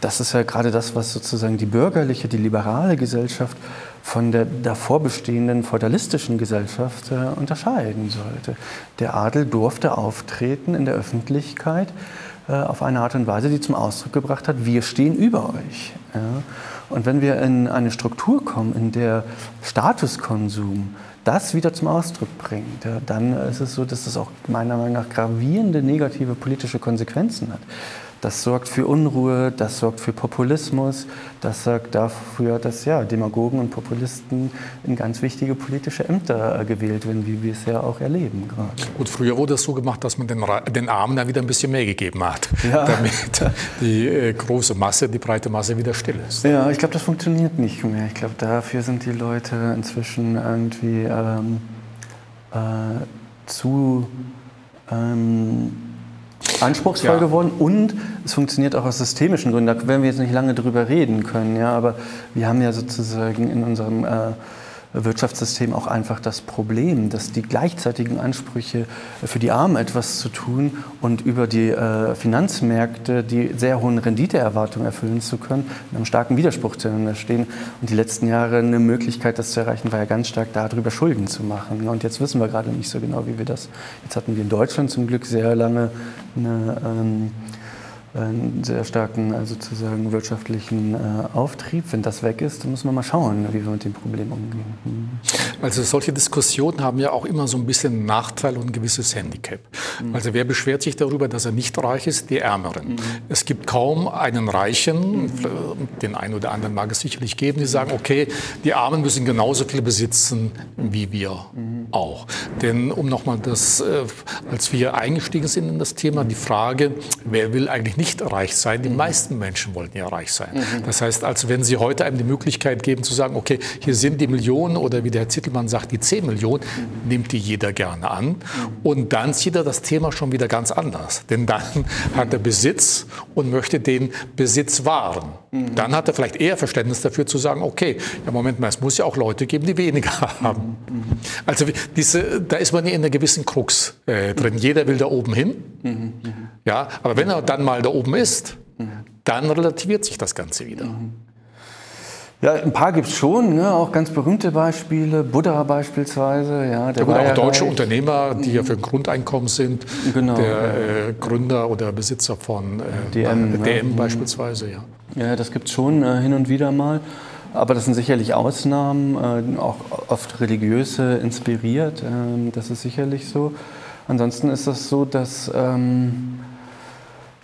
Speaker 2: Das ist ja gerade das, was sozusagen die bürgerliche, die liberale Gesellschaft von der davor bestehenden feudalistischen Gesellschaft äh, unterscheiden sollte. Der Adel durfte auftreten in der Öffentlichkeit äh, auf eine Art und Weise, die zum Ausdruck gebracht hat, wir stehen über euch. Ja? Und wenn wir in eine Struktur kommen, in der Statuskonsum das wieder zum Ausdruck bringt, ja, dann ist es so, dass das auch meiner Meinung nach gravierende negative politische Konsequenzen hat. Das sorgt für Unruhe, das sorgt für Populismus, das sorgt dafür, dass ja, Demagogen und Populisten in ganz wichtige politische Ämter äh, gewählt werden, wie wir es ja auch erleben gerade.
Speaker 1: Gut, früher wurde es so gemacht, dass man den, den Armen dann wieder ein bisschen mehr gegeben hat, ja. damit die äh, große Masse, die breite Masse wieder still ist.
Speaker 2: Ja, ich glaube, das funktioniert nicht mehr. Ich glaube, dafür sind die Leute inzwischen irgendwie ähm, äh, zu ähm, anspruchsvoll ja. geworden und es funktioniert auch aus systemischen Gründen. Da werden wir jetzt nicht lange drüber reden können, ja, aber wir haben ja sozusagen in unserem äh, Wirtschaftssystem auch einfach das Problem, dass die gleichzeitigen Ansprüche für die Armen etwas zu tun und über die äh, Finanzmärkte die sehr hohen Renditeerwartungen erfüllen zu können, in einem starken Widerspruch zueinander stehen. Und die letzten Jahre eine Möglichkeit, das zu erreichen, war ja ganz stark darüber, Schulden zu machen. Und jetzt wissen wir gerade nicht so genau, wie wir das. Jetzt hatten wir in Deutschland zum Glück sehr lange eine ähm, einen sehr starken also sozusagen wirtschaftlichen äh, Auftrieb. Wenn das weg ist, dann müssen wir mal schauen, wie wir mit dem Problem umgehen. Mhm.
Speaker 1: Also solche Diskussionen haben ja auch immer so ein bisschen Nachteil und ein gewisses Handicap. Mhm. Also wer beschwert sich darüber, dass er nicht reich ist? Die Ärmeren. Mhm. Es gibt kaum einen Reichen, mhm. den einen oder anderen mag es sicherlich geben, die sagen, okay, die Armen müssen genauso viel besitzen wie wir mhm. auch. Denn um nochmal das, äh, als wir eingestiegen sind in das Thema, die Frage, wer will eigentlich nicht reich sein. Die mhm. meisten Menschen wollten ja reich sein. Mhm. Das heißt, als wenn Sie heute einem die Möglichkeit geben zu sagen, okay, hier sind die Millionen oder wie der Herr Zittelmann sagt, die 10 Millionen, mhm. nimmt die jeder gerne an. Mhm. Und dann sieht er das Thema schon wieder ganz anders. Denn dann hat er Besitz und möchte den Besitz wahren. Mhm. Dann hat er vielleicht eher Verständnis dafür zu sagen, okay, ja Moment mal, es muss ja auch Leute geben, die weniger haben. Mhm. Also diese, da ist man in einer gewissen Krux äh, drin. Jeder will da oben hin. Ja, aber wenn er dann mal da oben ist, dann relativiert sich das Ganze wieder.
Speaker 2: Ja, ein paar gibt es schon, ne? auch ganz berühmte Beispiele. Buddha beispielsweise. Ja,
Speaker 1: der ja, auch ja deutsche reich. Unternehmer, die ja für ein Grundeinkommen sind. Genau, der äh, Gründer oder Besitzer von äh, DM, DM beispielsweise. Ja,
Speaker 2: ja das gibt es schon äh, hin und wieder mal. Aber das sind sicherlich Ausnahmen, äh, auch oft religiöse inspiriert. Ähm, das ist sicherlich so. Ansonsten ist das so, dass ähm,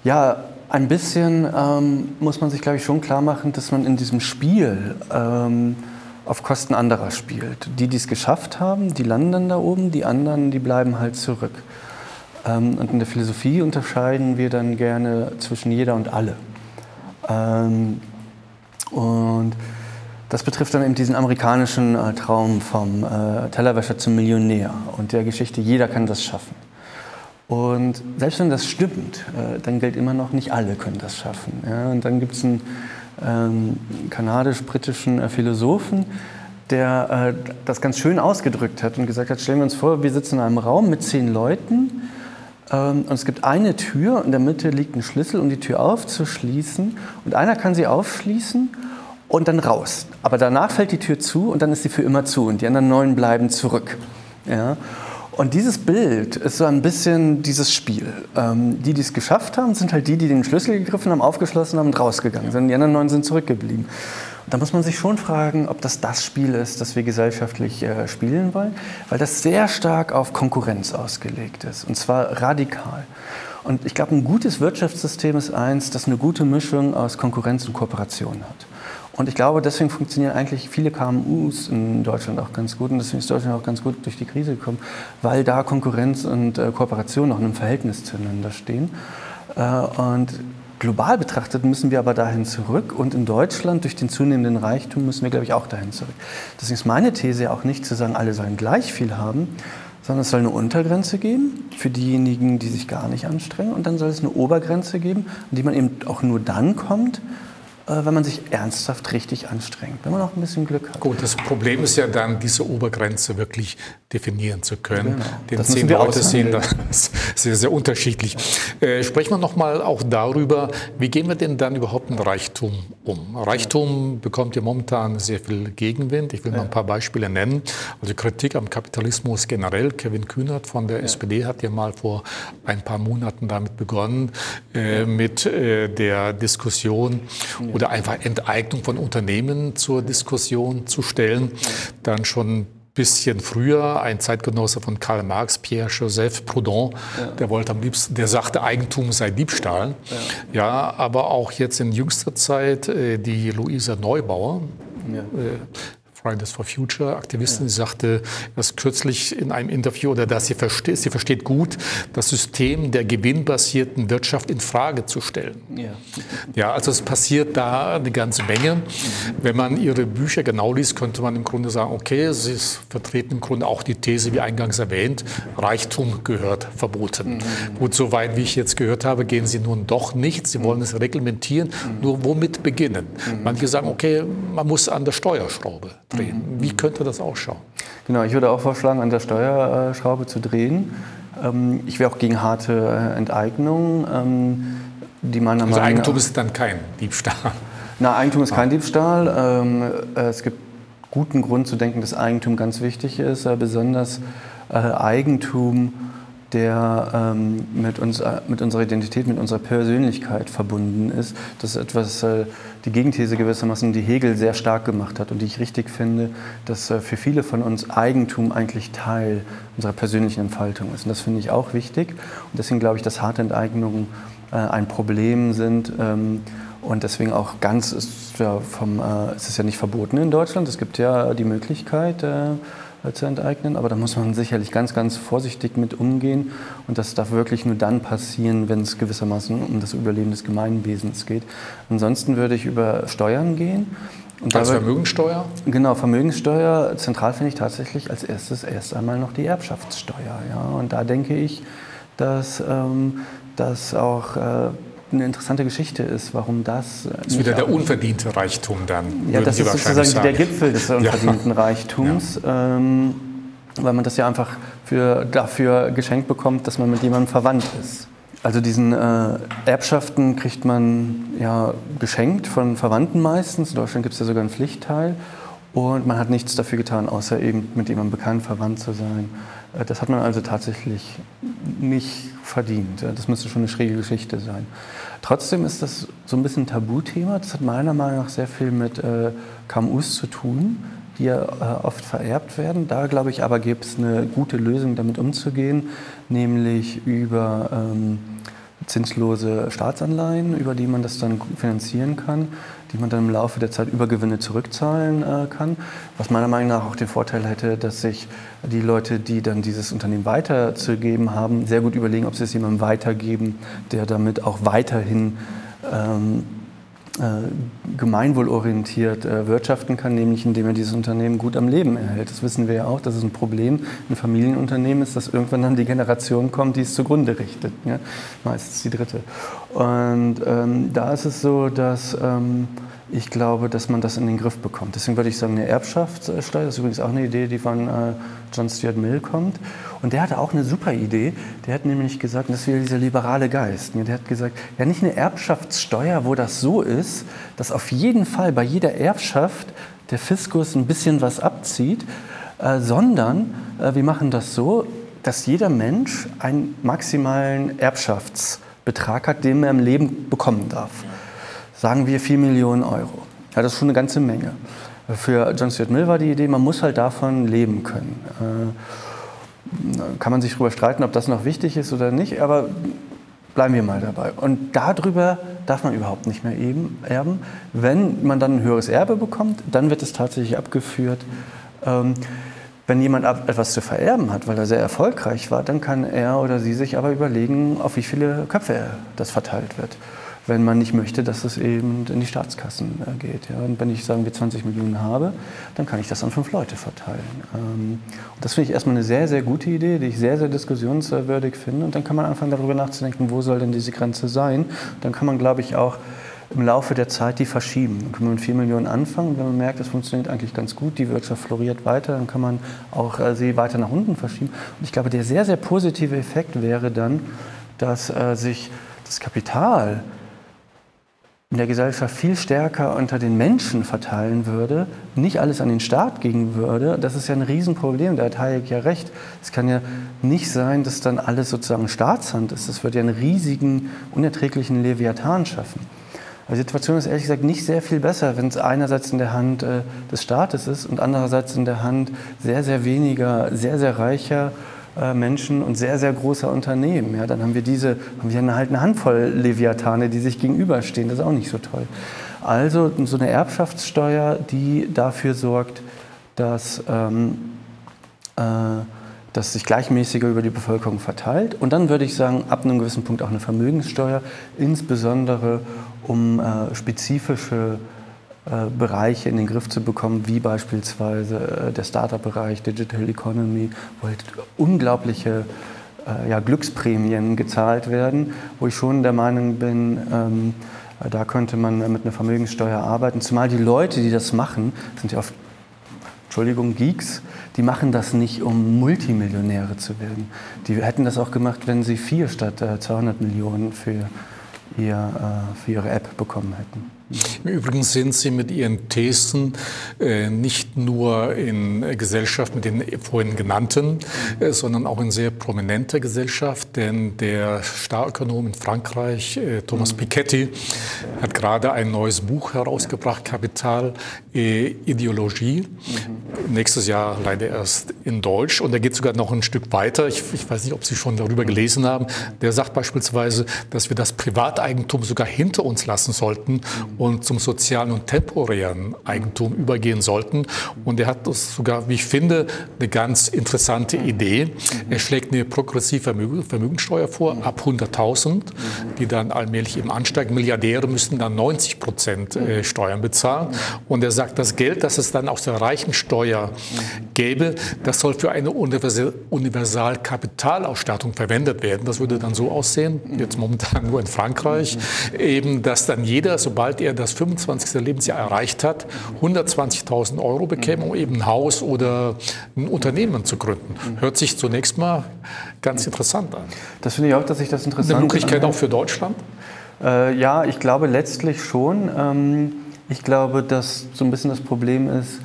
Speaker 2: ja, ein bisschen ähm, muss man sich, glaube ich, schon klar machen, dass man in diesem Spiel ähm, auf Kosten anderer spielt. Die, die es geschafft haben, die landen da oben, die anderen, die bleiben halt zurück. Ähm, und in der Philosophie unterscheiden wir dann gerne zwischen jeder und alle. Ähm, und das betrifft dann eben diesen amerikanischen äh, Traum vom äh, Tellerwäscher zum Millionär und der Geschichte, jeder kann das schaffen. Und selbst wenn das stimmt, äh, dann gilt immer noch, nicht alle können das schaffen. Ja? Und dann gibt es einen ähm, kanadisch-britischen äh, Philosophen, der äh, das ganz schön ausgedrückt hat und gesagt hat, stellen wir uns vor, wir sitzen in einem Raum mit zehn Leuten und es gibt eine Tür, in der Mitte liegt ein Schlüssel, um die Tür aufzuschließen und einer kann sie aufschließen und dann raus. Aber danach fällt die Tür zu und dann ist sie für immer zu und die anderen neun bleiben zurück. Ja? Und dieses Bild ist so ein bisschen dieses Spiel. Ähm, die, die es geschafft haben, sind halt die, die den Schlüssel gegriffen haben, aufgeschlossen haben und rausgegangen sind. Die anderen neun sind zurückgeblieben. Da muss man sich schon fragen, ob das das Spiel ist, das wir gesellschaftlich äh, spielen wollen, weil das sehr stark auf Konkurrenz ausgelegt ist und zwar radikal. Und ich glaube, ein gutes Wirtschaftssystem ist eins, das eine gute Mischung aus Konkurrenz und Kooperation hat. Und ich glaube, deswegen funktionieren eigentlich viele KMUs in Deutschland auch ganz gut und deswegen ist Deutschland auch ganz gut durch die Krise gekommen, weil da Konkurrenz und äh, Kooperation noch in einem Verhältnis zueinander stehen. Äh, und global betrachtet müssen wir aber dahin zurück und in Deutschland durch den zunehmenden Reichtum müssen wir, glaube ich, auch dahin zurück. Deswegen ist meine These auch nicht zu sagen, alle sollen gleich viel haben, sondern es soll eine Untergrenze geben für diejenigen, die sich gar nicht anstrengen und dann soll es eine Obergrenze geben, an die man eben auch nur dann kommt, wenn man sich ernsthaft richtig anstrengt, wenn man auch ein bisschen Glück hat.
Speaker 1: Gut, das Problem ist ja dann, diese Obergrenze wirklich definieren zu können. Genau.
Speaker 2: Denn das zehn Leute
Speaker 1: sehen das sehr, sehr unterschiedlich. Äh, sprechen wir nochmal auch darüber, wie gehen wir denn dann überhaupt mit Reichtum um? Reichtum bekommt ja momentan sehr viel Gegenwind. Ich will mal ein paar Beispiele nennen. Also Kritik am Kapitalismus generell. Kevin Kühnert von der ja. SPD hat ja mal vor ein paar Monaten damit begonnen, äh, mit äh, der Diskussion oder einfach Enteignung von Unternehmen zur Diskussion zu stellen. Dann schon bisschen früher ein Zeitgenosse von Karl Marx, Pierre-Joseph Proudhon, ja. der wollte am liebsten, der sagte, Eigentum sei Diebstahl. Ja, ja aber auch jetzt in jüngster Zeit äh, die Luisa Neubauer, ja. Fridays for Future Aktivistin, ja. sie sagte das kürzlich in einem Interview, oder dass sie versteht, sie versteht gut, das System der gewinnbasierten Wirtschaft in Frage zu stellen. Ja, ja also es passiert da eine ganze Menge. Wenn man ihre Bücher genau liest, könnte man im Grunde sagen, okay, sie vertreten im Grunde auch die These, wie eingangs erwähnt, Reichtum gehört verboten. Mhm. Gut, soweit wie ich jetzt gehört habe, gehen sie nun doch nicht. Sie wollen es reglementieren. Mhm. Nur womit beginnen? Mhm. Manche sagen, okay, man muss an der Steuerschraube drehen. Wie könnte das ausschauen?
Speaker 2: Genau, ich würde auch vorschlagen, an der Steuerschraube zu drehen. Ähm, ich wäre auch gegen harte äh, Enteignungen, ähm, die meiner
Speaker 1: also Meinung Eigentum ist dann kein Diebstahl.
Speaker 2: Na, Eigentum ist kein Diebstahl. Ähm, äh, es gibt guten Grund zu denken, dass Eigentum ganz wichtig ist, äh, besonders Eigentum der ähm, mit, uns, äh, mit unserer Identität, mit unserer Persönlichkeit verbunden ist. Das ist etwas, äh, die Gegenthese gewissermaßen, die Hegel sehr stark gemacht hat und die ich richtig finde, dass äh, für viele von uns Eigentum eigentlich Teil unserer persönlichen Entfaltung ist. Und das finde ich auch wichtig. Und deswegen glaube ich, dass harte Enteignungen äh, ein Problem sind. Ähm, und deswegen auch ganz ist ja vom, äh, es ist ja nicht verboten in Deutschland. Es gibt ja die Möglichkeit, äh, zu enteignen. Aber da muss man sicherlich ganz, ganz vorsichtig mit umgehen. Und das darf wirklich nur dann passieren, wenn es gewissermaßen um das Überleben des Gemeinwesens geht. Ansonsten würde ich über Steuern gehen.
Speaker 1: Und also Vermögenssteuer?
Speaker 2: Genau, Vermögenssteuer. Zentral finde ich tatsächlich als erstes erst einmal noch die Erbschaftssteuer. Ja. Und da denke ich, dass ähm, das auch äh, eine interessante Geschichte ist, warum das.
Speaker 1: Das ist wieder der unverdiente Reichtum dann.
Speaker 2: Ja, das ist sozusagen sagen. der Gipfel des unverdienten ja. Reichtums, ja. Ähm, weil man das ja einfach für, dafür geschenkt bekommt, dass man mit jemandem verwandt ist. Also diesen äh, Erbschaften kriegt man ja geschenkt von Verwandten meistens. In Deutschland gibt es ja sogar einen Pflichtteil. Und man hat nichts dafür getan, außer eben mit jemandem bekannt verwandt zu sein. Äh, das hat man also tatsächlich nicht verdient. Das müsste schon eine schräge Geschichte sein. Trotzdem ist das so ein bisschen ein Tabuthema. Das hat meiner Meinung nach sehr viel mit äh, KMUs zu tun, die ja äh, oft vererbt werden. Da glaube ich aber gibt es eine gute Lösung, damit umzugehen, nämlich über ähm, zinslose Staatsanleihen, über die man das dann finanzieren kann die man dann im Laufe der Zeit über Gewinne zurückzahlen äh, kann. Was meiner Meinung nach auch den Vorteil hätte, dass sich die Leute, die dann dieses Unternehmen weiterzugeben haben, sehr gut überlegen, ob sie es jemandem weitergeben, der damit auch weiterhin ähm, äh, gemeinwohlorientiert äh, wirtschaften kann, nämlich indem er dieses Unternehmen gut am Leben erhält. Das wissen wir ja auch, dass es ein Problem in Familienunternehmen ist, dass irgendwann dann die Generation kommt, die es zugrunde richtet. Ja? Meistens die dritte. Und ähm, da ist es so, dass ähm, ich glaube, dass man das in den Griff bekommt. Deswegen würde ich sagen, eine Erbschaftssteuer, ist übrigens auch eine Idee, die von äh, John Stuart Mill kommt. Und der hatte auch eine super Idee. Der hat nämlich gesagt, das wieder dieser liberale Geist. Der hat gesagt, ja nicht eine Erbschaftssteuer, wo das so ist, dass auf jeden Fall bei jeder Erbschaft der Fiskus ein bisschen was abzieht, äh, sondern äh, wir machen das so, dass jeder Mensch einen maximalen Erbschaftsbetrag hat, den er im Leben bekommen darf sagen wir 4 Millionen Euro. Ja, das ist schon eine ganze Menge. Für John Stuart Mill war die Idee, man muss halt davon leben können. Äh, kann man sich darüber streiten, ob das noch wichtig ist oder nicht, aber bleiben wir mal dabei. Und darüber darf man überhaupt nicht mehr eben, erben. Wenn man dann ein höheres Erbe bekommt, dann wird es tatsächlich abgeführt. Ähm, wenn jemand etwas zu vererben hat, weil er sehr erfolgreich war, dann kann er oder sie sich aber überlegen, auf wie viele Köpfe das verteilt wird wenn man nicht möchte, dass es eben in die Staatskassen äh, geht. Ja. Und wenn ich, sagen wir, 20 Millionen habe, dann kann ich das an fünf Leute verteilen. Ähm, und das finde ich erstmal eine sehr, sehr gute Idee, die ich sehr, sehr diskussionswürdig finde. Und dann kann man anfangen, darüber nachzudenken, wo soll denn diese Grenze sein. Dann kann man, glaube ich, auch im Laufe der Zeit die verschieben. Dann kann man mit 4 Millionen anfangen und wenn man merkt, das funktioniert eigentlich ganz gut, die Wirtschaft floriert weiter, dann kann man auch äh, sie weiter nach unten verschieben. Und ich glaube, der sehr, sehr positive Effekt wäre dann, dass äh, sich das Kapital in der Gesellschaft viel stärker unter den Menschen verteilen würde, nicht alles an den Staat gehen würde, das ist ja ein Riesenproblem, da hat Hayek ja recht. Es kann ja nicht sein, dass dann alles sozusagen Staatshand ist. Das würde ja einen riesigen, unerträglichen Leviathan schaffen. Die Situation ist ehrlich gesagt nicht sehr viel besser, wenn es einerseits in der Hand äh, des Staates ist und andererseits in der Hand sehr, sehr weniger, sehr, sehr reicher Menschen und sehr, sehr großer Unternehmen. Ja, dann haben wir diese, haben wir halt eine Handvoll Leviathane, die sich gegenüberstehen. Das ist auch nicht so toll. Also so eine Erbschaftssteuer, die dafür sorgt, dass, ähm, äh, dass sich gleichmäßiger über die Bevölkerung verteilt. Und dann würde ich sagen, ab einem gewissen Punkt auch eine Vermögenssteuer, insbesondere um äh, spezifische äh, Bereiche in den Griff zu bekommen, wie beispielsweise äh, der Startup-Bereich, Digital Economy, wo halt unglaubliche äh, ja, Glücksprämien gezahlt werden, wo ich schon der Meinung bin, ähm, da könnte man mit einer Vermögenssteuer arbeiten. Zumal die Leute, die das machen, sind ja oft, Entschuldigung, Geeks, die machen das nicht, um Multimillionäre zu werden. Die hätten das auch gemacht, wenn sie vier statt 200 Millionen für, ihr, für ihre App bekommen hätten.
Speaker 1: Im Übrigen sind Sie mit Ihren Thesen äh, nicht nur in Gesellschaft mit den vorhin genannten, äh, sondern auch in sehr prominenter Gesellschaft, denn der Starökonom in Frankreich, äh, Thomas mhm. Piketty, hat gerade ein neues Buch herausgebracht, Kapital, äh, Ideologie. Mhm. Nächstes Jahr leider erst in Deutsch und er geht sogar noch ein Stück weiter. Ich, ich weiß nicht, ob Sie schon darüber gelesen haben. Der sagt beispielsweise, dass wir das Privateigentum sogar hinter uns lassen sollten mhm und zum sozialen und temporären Eigentum übergehen sollten. Und er hat das sogar, wie ich finde, eine ganz interessante Idee. Er schlägt eine progressive Vermögensteuer vor ab 100.000, die dann allmählich eben ansteigt. Milliardäre müssten dann 90 Prozent äh, Steuern bezahlen. Und er sagt, das Geld, das es dann aus der Reichensteuer gäbe, das soll für eine Universalkapitalausstattung verwendet werden. Das würde dann so aussehen, jetzt momentan nur in Frankreich, eben, dass dann jeder, sobald er das 25. Lebensjahr erreicht hat, 120.000 Euro bekäme, um eben ein Haus oder ein Unternehmen zu gründen. Hört sich zunächst mal ganz interessant an.
Speaker 2: Das finde ich auch, dass sich das interessant
Speaker 1: Eine Möglichkeit auch für Deutschland?
Speaker 2: Äh, ja, ich glaube letztlich schon. Ähm, ich glaube, dass so ein bisschen das Problem ist,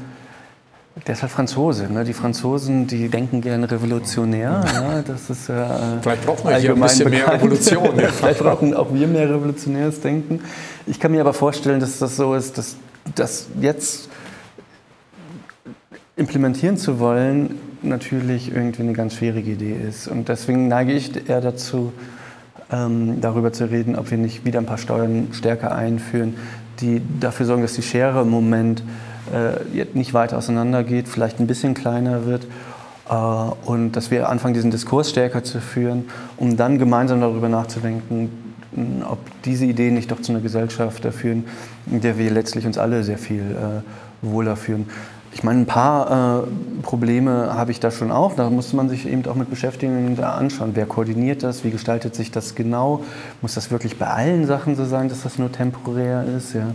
Speaker 2: der ist halt Franzose. Ne? Die Franzosen, die denken gerne revolutionär. Ja? Das ist äh,
Speaker 1: Vielleicht brauchen wir hier ein bisschen bekannt. mehr Revolution.
Speaker 2: Ja. Vielleicht brauchen auch wir mehr revolutionäres Denken. Ich kann mir aber vorstellen, dass das so ist, dass das jetzt implementieren zu wollen, natürlich irgendwie eine ganz schwierige Idee ist. Und deswegen neige ich eher dazu, ähm, darüber zu reden, ob wir nicht wieder ein paar Steuern stärker einführen, die dafür sorgen, dass die Schere im Moment äh, nicht weiter auseinandergeht, vielleicht ein bisschen kleiner wird äh, und dass wir anfangen, diesen Diskurs stärker zu führen, um dann gemeinsam darüber nachzudenken, ob diese Ideen nicht doch zu einer Gesellschaft führen, in der wir letztlich uns alle sehr viel äh, wohler fühlen. Ich meine, ein paar äh, Probleme habe ich da schon auch. Da muss man sich eben auch mit beschäftigen und anschauen. Wer koordiniert das? Wie gestaltet sich das genau? Muss das wirklich bei allen Sachen so sein, dass das nur temporär ist? Ja?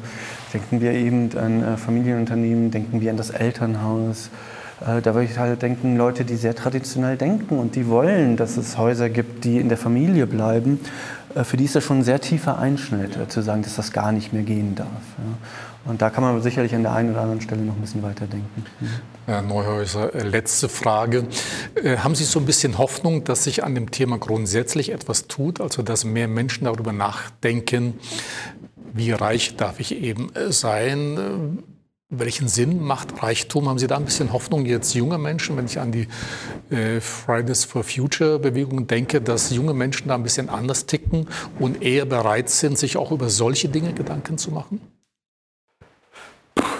Speaker 2: Denken wir eben an äh, Familienunternehmen, denken wir an das Elternhaus. Äh, da würde ich halt denken, Leute, die sehr traditionell denken und die wollen, dass es Häuser gibt, die in der Familie bleiben. Äh, für die ist das schon ein sehr tiefer Einschnitt, zu sagen, dass das gar nicht mehr gehen darf. Und da kann man sicherlich an der einen oder anderen Stelle noch ein bisschen weiterdenken.
Speaker 1: Herr Neuhäuser, letzte Frage. Haben Sie so ein bisschen Hoffnung, dass sich an dem Thema grundsätzlich etwas tut, also dass mehr Menschen darüber nachdenken, wie reich darf ich eben sein? Welchen Sinn macht Reichtum? Haben Sie da ein bisschen Hoffnung jetzt junge Menschen, wenn ich an die äh, Fridays for Future Bewegung denke, dass junge Menschen da ein bisschen anders ticken und eher bereit sind, sich auch über solche Dinge Gedanken zu machen?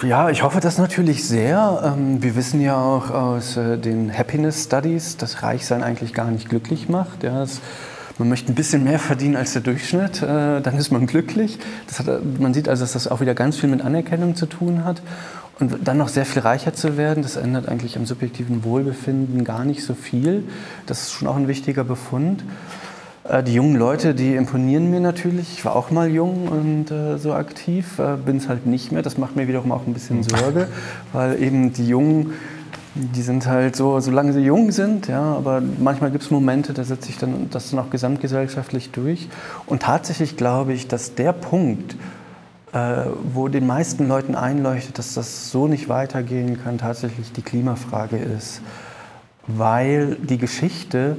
Speaker 2: Ja, ich hoffe das natürlich sehr. Ähm, wir wissen ja auch aus äh, den Happiness Studies, dass Reichsein eigentlich gar nicht glücklich macht. Ja, es man möchte ein bisschen mehr verdienen als der Durchschnitt, äh, dann ist man glücklich. Hat, man sieht also, dass das auch wieder ganz viel mit Anerkennung zu tun hat. Und dann noch sehr viel reicher zu werden, das ändert eigentlich am subjektiven Wohlbefinden gar nicht so viel. Das ist schon auch ein wichtiger Befund. Äh, die jungen Leute, die imponieren mir natürlich. Ich war auch mal jung und äh, so aktiv, äh, bin es halt nicht mehr. Das macht mir wiederum auch ein bisschen Sorge, weil eben die Jungen die sind halt so, solange sie jung sind, ja, aber manchmal gibt es Momente, da setzt sich dann das dann auch gesamtgesellschaftlich durch. Und tatsächlich glaube ich, dass der Punkt, äh, wo den meisten Leuten einleuchtet, dass das so nicht weitergehen kann, tatsächlich die Klimafrage ist. Weil die Geschichte,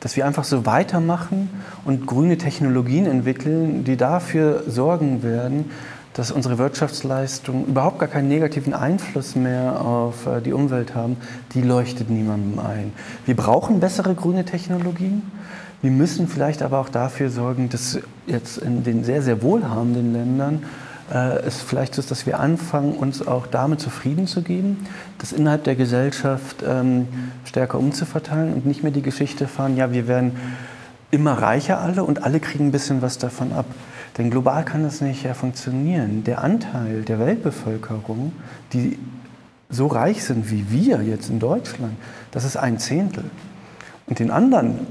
Speaker 2: dass wir einfach so weitermachen und grüne Technologien entwickeln, die dafür sorgen werden, dass unsere Wirtschaftsleistungen überhaupt gar keinen negativen Einfluss mehr auf äh, die Umwelt haben, die leuchtet niemandem ein. Wir brauchen bessere grüne Technologien. Wir müssen vielleicht aber auch dafür sorgen, dass jetzt in den sehr, sehr wohlhabenden Ländern es vielleicht so dass wir anfangen, uns auch damit zufrieden zu geben, das innerhalb der Gesellschaft ähm, stärker umzuverteilen und nicht mehr die Geschichte fahren, ja, wir werden immer reicher alle und alle kriegen ein bisschen was davon ab. Denn global kann das nicht ja funktionieren. Der Anteil der Weltbevölkerung, die so reich sind wie wir jetzt in Deutschland, das ist ein Zehntel. Und den anderen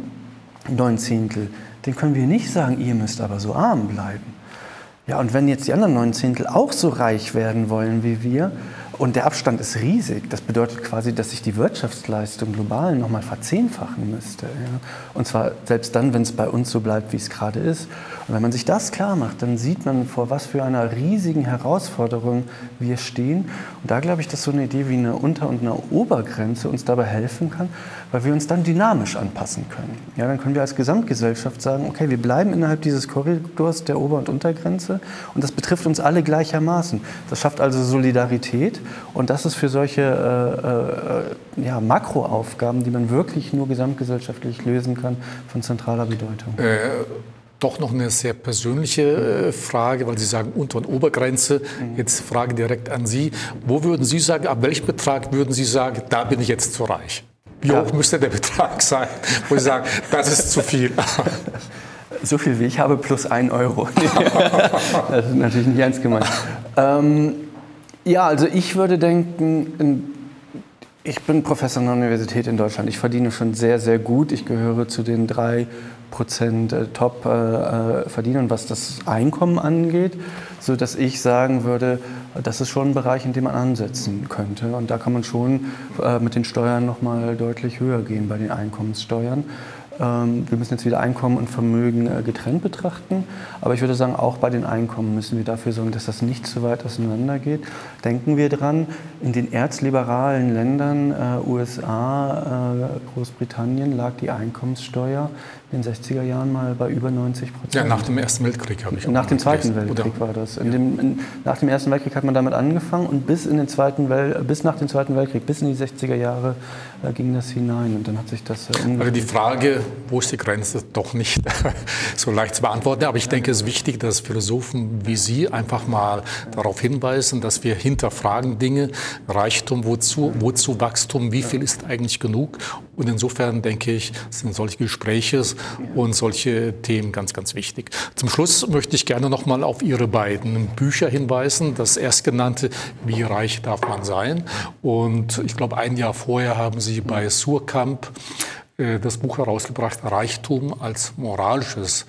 Speaker 2: neun Zehntel, den können wir nicht sagen, ihr müsst aber so arm bleiben. Ja, und wenn jetzt die anderen neun Zehntel auch so reich werden wollen wie wir, und der Abstand ist riesig. Das bedeutet quasi, dass sich die Wirtschaftsleistung global nochmal verzehnfachen müsste. Ja? Und zwar selbst dann, wenn es bei uns so bleibt, wie es gerade ist. Und wenn man sich das klar macht, dann sieht man, vor was für einer riesigen Herausforderung wir stehen. Und da glaube ich, dass so eine Idee wie eine Unter- und eine Obergrenze uns dabei helfen kann, weil wir uns dann dynamisch anpassen können. Ja, dann können wir als Gesamtgesellschaft sagen, okay, wir bleiben innerhalb dieses Korridors der Ober- und Untergrenze und das betrifft uns alle gleichermaßen. Das schafft also Solidarität und das ist für solche äh, äh, ja, Makroaufgaben, die man wirklich nur gesamtgesellschaftlich lösen kann, von zentraler Bedeutung.
Speaker 1: Äh doch noch eine sehr persönliche äh, Frage, weil Sie sagen Unter- und Obergrenze. Jetzt Frage direkt an Sie. Wo würden Sie sagen, ab welchem Betrag würden Sie sagen, da bin ich jetzt zu reich? Wie ja. hoch müsste der Betrag sein, wo Sie sagen, das ist zu viel?
Speaker 2: So viel wie ich habe plus ein Euro. das ist natürlich nicht ernst gemeint. Ähm, ja, also ich würde denken, ich bin Professor an der Universität in Deutschland. Ich verdiene schon sehr, sehr gut. Ich gehöre zu den drei Prozent äh, Top-Verdienern, was das Einkommen angeht, sodass ich sagen würde, das ist schon ein Bereich, in dem man ansetzen könnte. Und da kann man schon äh, mit den Steuern noch mal deutlich höher gehen bei den Einkommenssteuern. Ähm, wir müssen jetzt wieder Einkommen und Vermögen äh, getrennt betrachten. Aber ich würde sagen, auch bei den Einkommen müssen wir dafür sorgen, dass das nicht zu weit auseinander geht. Denken wir dran, in den erzliberalen Ländern, äh, USA, äh, Großbritannien, lag die Einkommenssteuer in den 60er Jahren mal bei über 90 Prozent.
Speaker 1: Ja, nach dem Ersten Weltkrieg habe ich
Speaker 2: Nach dem Zweiten Weltkrieg Oder? war das. In dem, in, nach dem Ersten Weltkrieg hat man damit angefangen und bis, in den Zweiten Wel bis nach dem Zweiten Weltkrieg, bis in die 60er Jahre äh, ging das hinein und dann hat sich das
Speaker 1: äh, Also die Frage, wo ist die Grenze, doch nicht so leicht zu beantworten. Aber ich denke, es ist wichtig, dass Philosophen wie Sie einfach mal darauf hinweisen, dass wir hinterfragen Dinge, Reichtum, wozu, wozu Wachstum, wie viel ist eigentlich genug? Und insofern denke ich, sind solche Gespräche und solche Themen ganz, ganz wichtig. Zum Schluss möchte ich gerne noch mal auf Ihre beiden Bücher hinweisen. Das erstgenannte Wie reich darf man sein? Und ich glaube, ein Jahr vorher haben Sie bei Surkamp äh, das Buch herausgebracht, Reichtum als moralisches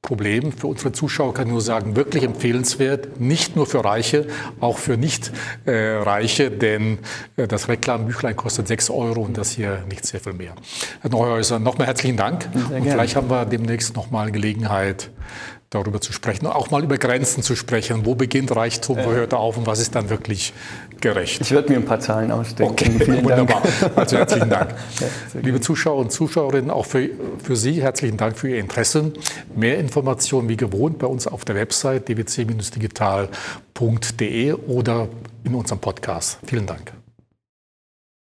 Speaker 1: Problem. Für unsere Zuschauer kann ich nur sagen, wirklich empfehlenswert, nicht nur für Reiche, auch für Nicht-Reiche, äh, denn äh, das Reklambüchlein kostet 6 Euro und das hier nicht sehr viel mehr. Herr Neuhäuser, nochmal herzlichen Dank. und vielleicht haben wir demnächst nochmal Gelegenheit, darüber zu sprechen und auch mal über Grenzen zu sprechen. Wo beginnt Reichtum, wo hört er auf und was ist dann wirklich gerecht?
Speaker 2: Ich würde mir ein paar Zahlen ausdenken.
Speaker 1: Okay, Vielen wunderbar. Dank. Also herzlichen Dank. Ja, Liebe Zuschauer und Zuschauerinnen, auch für, für Sie herzlichen Dank für Ihr Interesse. Mehr Informationen wie gewohnt bei uns auf der Website dwc-digital.de oder in unserem Podcast. Vielen Dank.